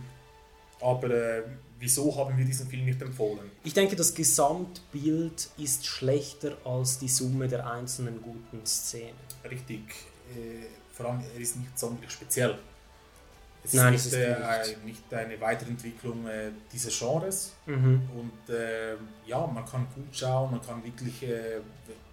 Aber äh, wieso haben wir diesen Film nicht empfohlen? Ich denke, das Gesamtbild ist schlechter als die Summe der einzelnen guten Szenen. Richtig. Äh, vor allem, er ist nicht sonderlich speziell. Es Nein, ist, es nicht, ist äh, nicht eine Weiterentwicklung äh, dieses Genres. Mhm. Und äh, ja, man kann gut schauen, man kann wirklich äh,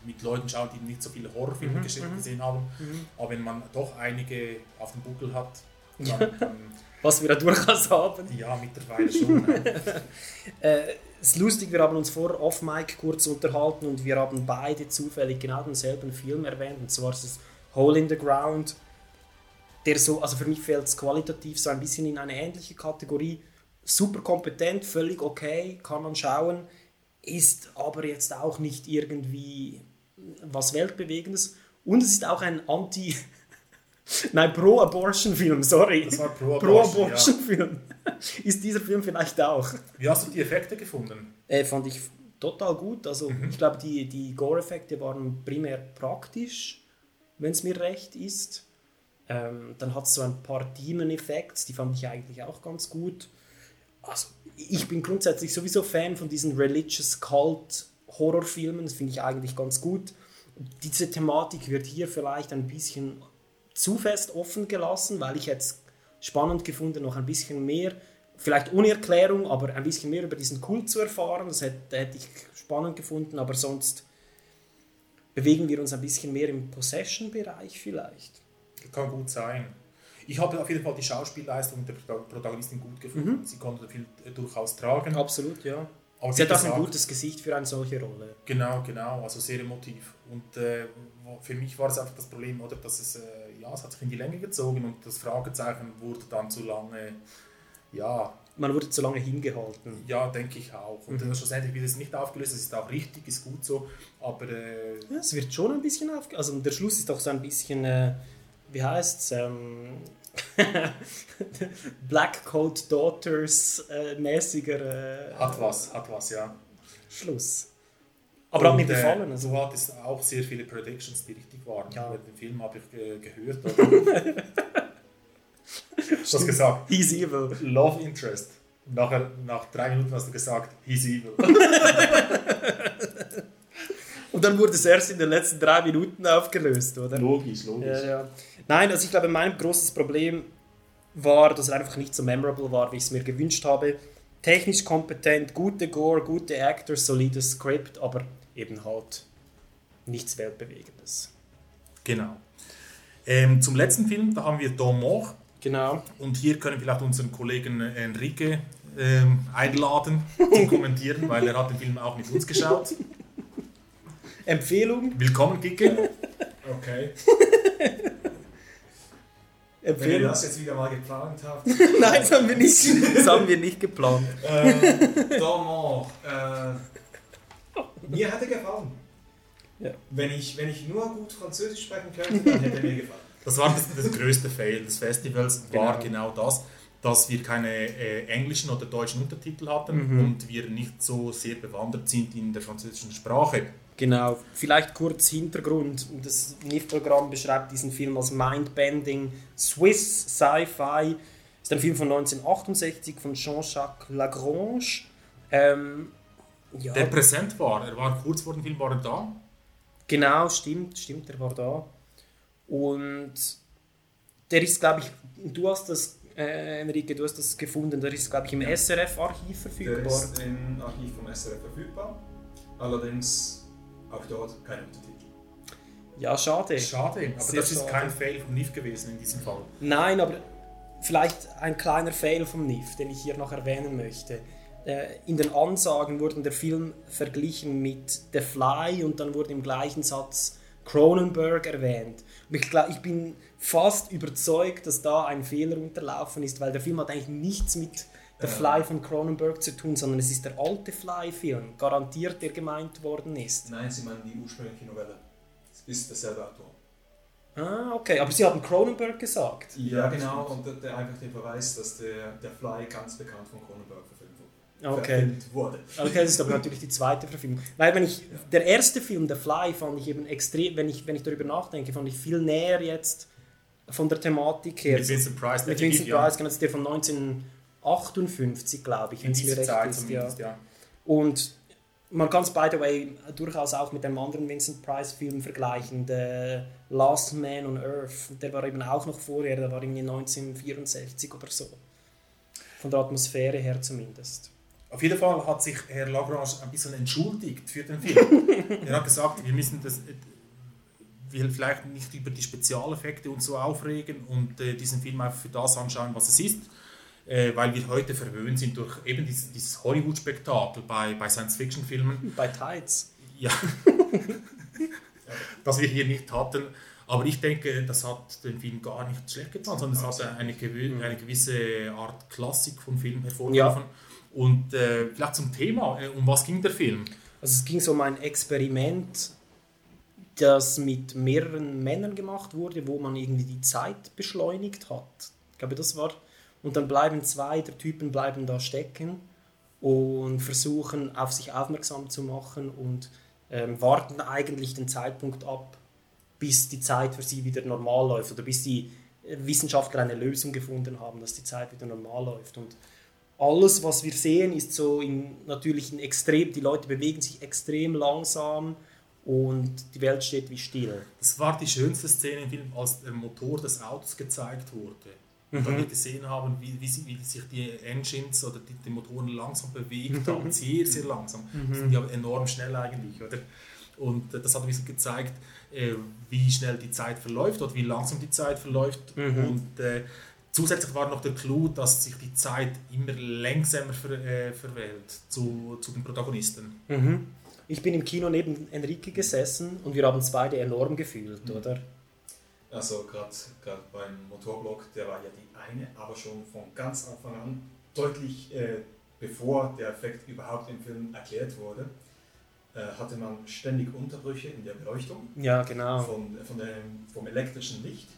mit Leuten schauen, die nicht so viele Horrorfilme Mhm, ges- mhm. gesehen haben. Mhm. Aber wenn man doch einige auf dem Buckel hat, Ja. dann, dann Was wir da durchaus haben. ja, mittlerweile schon. Äh, es ist lustig, wir haben uns vor Off-Mic kurz unterhalten und wir haben beide zufällig genau denselben Film erwähnt. Und zwar ist es Hole in the Ground, der so, also für mich fällt es qualitativ so ein bisschen in eine ähnliche Kategorie. Super kompetent, völlig okay, kann man schauen, ist aber jetzt auch nicht irgendwie was Weltbewegendes. Und es ist auch ein Anti- Nein, Pro-Abortion-Film, sorry. Das war Pro-Abortion, Pro-Abortion-Film. Ist dieser Film vielleicht auch. Wie hast du die Effekte gefunden? Äh, fand ich total gut. Also Mhm. ich glaube, die, die Gore-Effekte waren primär praktisch, wenn es mir recht ist. Ähm, dann hat es so ein paar Demon-Effekte, die fand ich eigentlich auch ganz gut. Also ich bin grundsätzlich sowieso Fan von diesen Religious Cult Horrorfilmen, das finde ich eigentlich ganz gut. Diese Thematik wird hier vielleicht ein bisschen zu fest offen gelassen, weil ich jetzt spannend gefunden, noch ein bisschen mehr, vielleicht ohne Erklärung, aber ein bisschen mehr über diesen Kult zu erfahren. Das hätte, hätte ich spannend gefunden, aber sonst bewegen wir uns ein bisschen mehr im Possession-Bereich vielleicht. Kann gut sein. Ich habe auf jeden Fall die Schauspielleistung der Prota- Protagonistin gut gefunden. Mhm. Sie konnte viel äh, durchaus tragen. Absolut, ja. Aber Sie hat auch ein gesagt- gutes Gesicht für eine solche Rolle. Genau, genau, also sehr emotiv. Und äh, für mich war es einfach das Problem, oder, dass es, äh, ja, es hat sich in die Länge gezogen und das Fragezeichen wurde dann zu lange, ja, Man wurde zu lange hingehalten. ja, denke ich auch. Und Mhm. äh, schlussendlich wird es nicht aufgelöst, das ist auch richtig, ist gut so, aber äh, Ja, es wird schon ein bisschen auf. Also der Schluss ist doch so ein bisschen, äh, wie heißt es? Ähm, Black Coat Daughters äh, mäßiger äh, hat was, hat was, ja. Schluss. Aber hat mir Und, äh, gefallen. Also, Du hattest auch sehr viele Predictions, die richtig waren. Ja. Den Film habe ich äh, gehört. Oder? du hast gesagt, he's evil. Love Interest. Nachher, nach drei Minuten hast du gesagt, he's evil. Und dann wurde es erst in den letzten drei Minuten aufgelöst, oder? logisch, logisch. Ja, ja. Nein, also ich glaube, mein großes Problem war, dass er einfach nicht so memorable war, wie ich es mir gewünscht habe. Technisch kompetent, gute Gore, gute Actors, solides Skript, aber eben halt nichts Weltbewegendes. Genau. Ähm, zum letzten Film, da haben wir Don Mort. Genau. Und hier können wir vielleicht unseren Kollegen Enrique ähm, einladen zum Kommentieren, weil er hat den Film auch mit uns geschaut. Empfehlung? Willkommen, Kike. Okay. Wenn ihr Empfehlung? das jetzt wieder mal geplant habt. Nein, das haben wir nicht, das haben wir nicht geplant. ähm, Dormant. Äh, mir hat er gefallen. Ja. Wenn, ich, wenn ich nur gut Französisch sprechen könnte, dann hätte er mir gefallen. Das war das, das größte Fail des Festivals, war Genau. genau das, dass wir keine äh, englischen oder deutschen Untertitel hatten Mhm. und wir nicht so sehr bewandert sind in der französischen Sprache. Genau, vielleicht kurz Hintergrund. Das NIF-Programm beschreibt diesen Film als Mindbending Swiss Sci-Fi. Ist ein Film von 1968 von Jean-Jacques Lagrange. Ähm, ja, Der präsent war, er war kurz vor dem Film war er da. Genau, stimmt, stimmt, der war da. Und der ist, glaube ich, du hast das, äh, Enrique, du hast das gefunden, der ist, glaube ich, im SRF-Archiv Der verfügbar. ist im Archiv vom SRF verfügbar. Allerdings auch dort kein Untertitel. Ja, schade. Schade, aber Sehr das ist schade. kein Fail von NIF gewesen in diesem Fall. Nein, aber vielleicht ein kleiner Fail vom NIF, den ich hier noch erwähnen möchte. Äh, In den Ansagen wurde der Film verglichen mit The Fly und dann wurde im gleichen Satz Cronenberg erwähnt. Ich bin fast überzeugt, dass da ein Fehler unterlaufen ist, weil der Film hat eigentlich nichts mit The Fly von Cronenberg zu tun, sondern es ist der alte Fly-Film, garantiert, der gemeint worden ist. Nein, Sie meinen die ursprüngliche Novelle. Es ist derselbe Autor. Ah, okay, aber Sie haben Cronenberg gesagt. Ja, genau. Und der, der einfach den Verweis, dass der, der Fly ganz bekannt von Cronenberg verfilmt wurde. Okay. Wurde. Okay, das ist aber natürlich die zweite Verfilmung. Weil wenn ich, der erste Film, The Fly, fand ich eben extrem, wenn ich, wenn ich darüber nachdenke, fand ich viel näher jetzt von der Thematik her. Mit Vincent Price, Mit Vincent ja. Price, genau, der von 1958, glaube ich, In wenn es mir dieser recht Zeit ist. Ja. zumindest, ja. Und man kann es, by the way, durchaus auch mit einem anderen Vincent Price-Film vergleichen, The Last Man on Earth. Der war eben auch noch vorher, der war irgendwie 1964 oder so. Von der Atmosphäre her zumindest. Auf jeden Fall hat sich Herr Lagrange ein bisschen entschuldigt für den Film. er hat gesagt, wir müssen das äh, wir vielleicht nicht über die Spezialeffekte und so aufregen und äh, diesen Film einfach für das anschauen, was es ist, äh, weil wir heute verwöhnt sind durch eben dieses, dieses Hollywood-Spektakel bei, bei Science-Fiction-Filmen. Bei Tides. Ja. das wir hier nicht hatten. Aber ich denke, das hat den Film gar nicht schlecht getan, sondern es hat eine, gewi- eine gewisse Art Klassik vom Film hervorgerufen. Und äh, vielleicht zum Thema, äh, um was ging der Film? Also es ging so um ein Experiment, das mit mehreren Männern gemacht wurde, wo man irgendwie die Zeit beschleunigt hat. Ich glaube, das war. Und dann bleiben zwei der Typen bleiben da stecken und versuchen auf sich aufmerksam zu machen und ähm, warten eigentlich den Zeitpunkt ab, bis die Zeit für sie wieder normal läuft oder bis die äh, Wissenschaftler eine Lösung gefunden haben, dass die Zeit wieder normal läuft. Und alles, was wir sehen, ist so in, natürlich in extrem, die Leute bewegen sich extrem langsam und die Welt steht wie still. Das war die schönste Szene im Film, als der Motor des Autos gezeigt wurde. Und dann Mhm. wir gesehen haben, wie, wie, sie, wie sich die Engines oder die, die Motoren langsam bewegt haben. Sehr, sehr langsam. Mhm. Sind ja enorm schnell eigentlich, oder? Und äh, das hat ein bisschen gezeigt, äh, wie schnell die Zeit verläuft oder wie langsam die Zeit verläuft. Mhm. Und äh, zusätzlich war noch der Clou, dass sich die Zeit immer langsamer ver, äh, verwählt zu, zu den Protagonisten. Mhm. Ich bin im Kino neben Enrique gesessen und wir haben es beide enorm gefühlt, oder? Also gerade beim Motorblock, der war ja die eine, aber schon von ganz Anfang an, deutlich äh, bevor der Effekt überhaupt im Film erklärt wurde, äh, hatte man ständig Unterbrüche in der Beleuchtung Ja, genau. von, von dem, vom elektrischen Licht.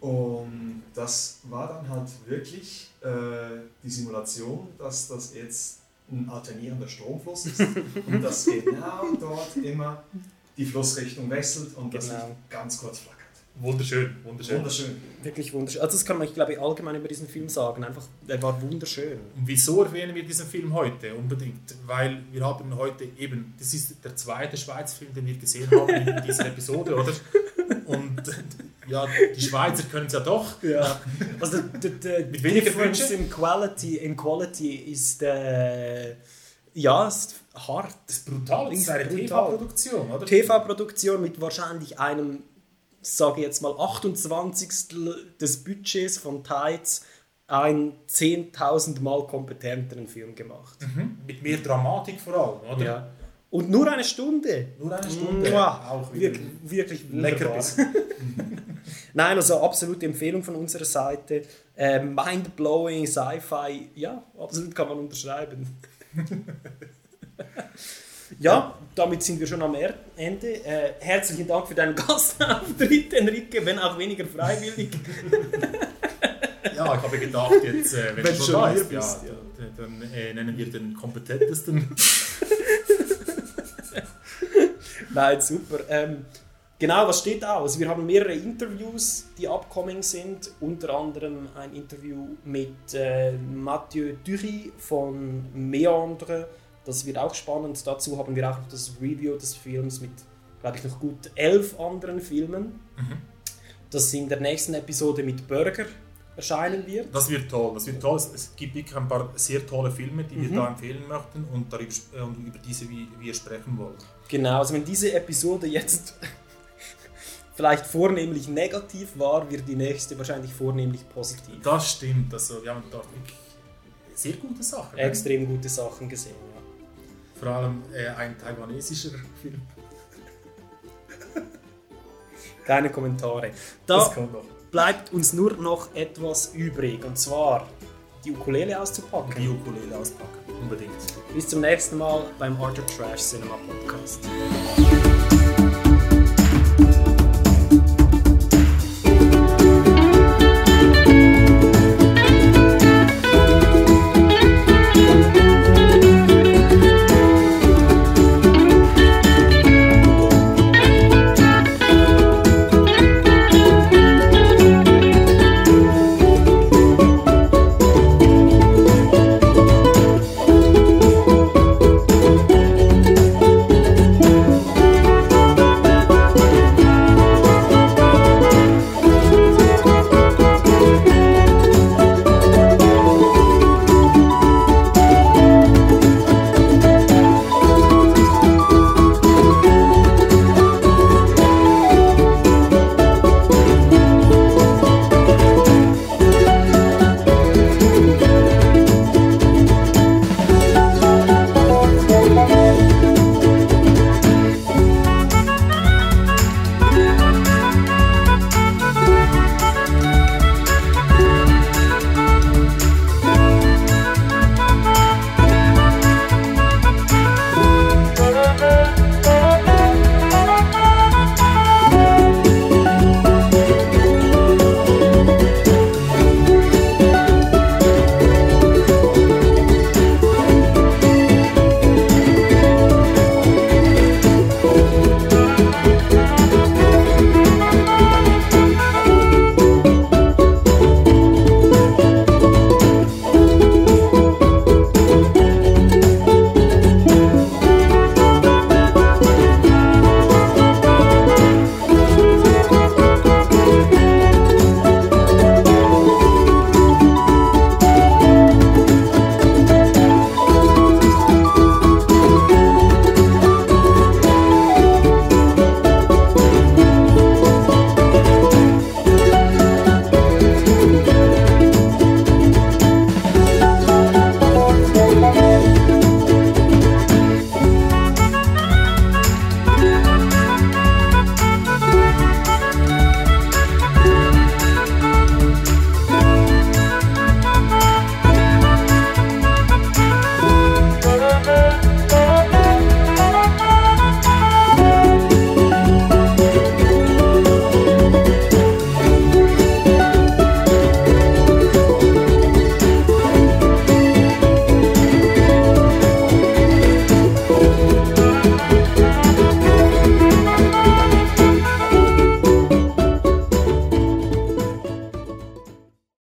Und das war dann halt wirklich äh, die Simulation, dass das jetzt ein alternierender Stromfluss ist und dass genau dort immer die Flussrichtung wechselt und das Genau. Licht ganz kurz flackert. Wunderschön, wunderschön. Wunderschön. Wirklich wunderschön. Also das kann man, ich glaube, allgemein über diesen Film sagen. Einfach, er war wunderschön. Und wieso erwähnen wir diesen Film heute unbedingt? Weil wir haben heute eben, das ist der zweite Schweiz-Film, den wir gesehen haben in dieser Episode, oder? Und ja, die Schweizer können es ja doch. Ja. Also der, der, Mit weniger difference in quality, in quality ist äh, ja ist hart. Das ist brutal. Das ist eine. TV-Produktion, oder? TV-Produktion mit wahrscheinlich einem, sage ich jetzt mal, 28. des Budgets von Tides einen 10.000 Mal kompetenteren Film gemacht. Mhm. Mit mehr Dramatik vor allem, oder? Ja. Und nur eine Stunde. Nur eine Stunde. Mua. Auch wirklich, wirklich lecker. Nein, also absolute Empfehlung von unserer Seite. Äh, Mind-blowing Sci-Fi, ja, absolut kann man unterschreiben. Ja, damit sind wir schon am Ende. Äh, herzlichen Dank für deinen Gastauftritt, Enrique, wenn auch weniger freiwillig. Ja, ich habe gedacht, jetzt, äh, wenn, Wenn du schon da hier bist, ja, ja. dann, dann äh, nennen wir den kompetentesten. Nein, super. Ähm, genau, was steht aus? Wir haben mehrere Interviews, die upcoming sind. Unter anderem ein Interview mit äh, Mathieu Dury von Meandre. Das wird auch spannend. Dazu haben wir auch noch das Review des Films mit, glaube ich, noch gut elf anderen Filmen. Das in der nächsten Episode mit Burger erscheinen wird. Das wird toll, das wird toll. Es- gibt wirklich ein paar sehr tolle Filme, die wir Mhm. da empfehlen möchten und, darüber, äh, und über diese wir, wir sprechen wollen. Genau, also wenn diese Episode jetzt vielleicht vornehmlich negativ war, wird die nächste wahrscheinlich vornehmlich positiv. Das stimmt, also wir haben dort wirklich sehr gute Sachen. Extrem gute Sachen gesehen. Vor allem äh, ein taiwanesischer Film. Keine Kommentare. Das Da kommt noch. bleibt uns nur noch etwas übrig und zwar die Ukulele auszupacken. Die Ukulele auspacken, unbedingt. Bis zum nächsten Mal beim Art of Trash Cinema Podcast.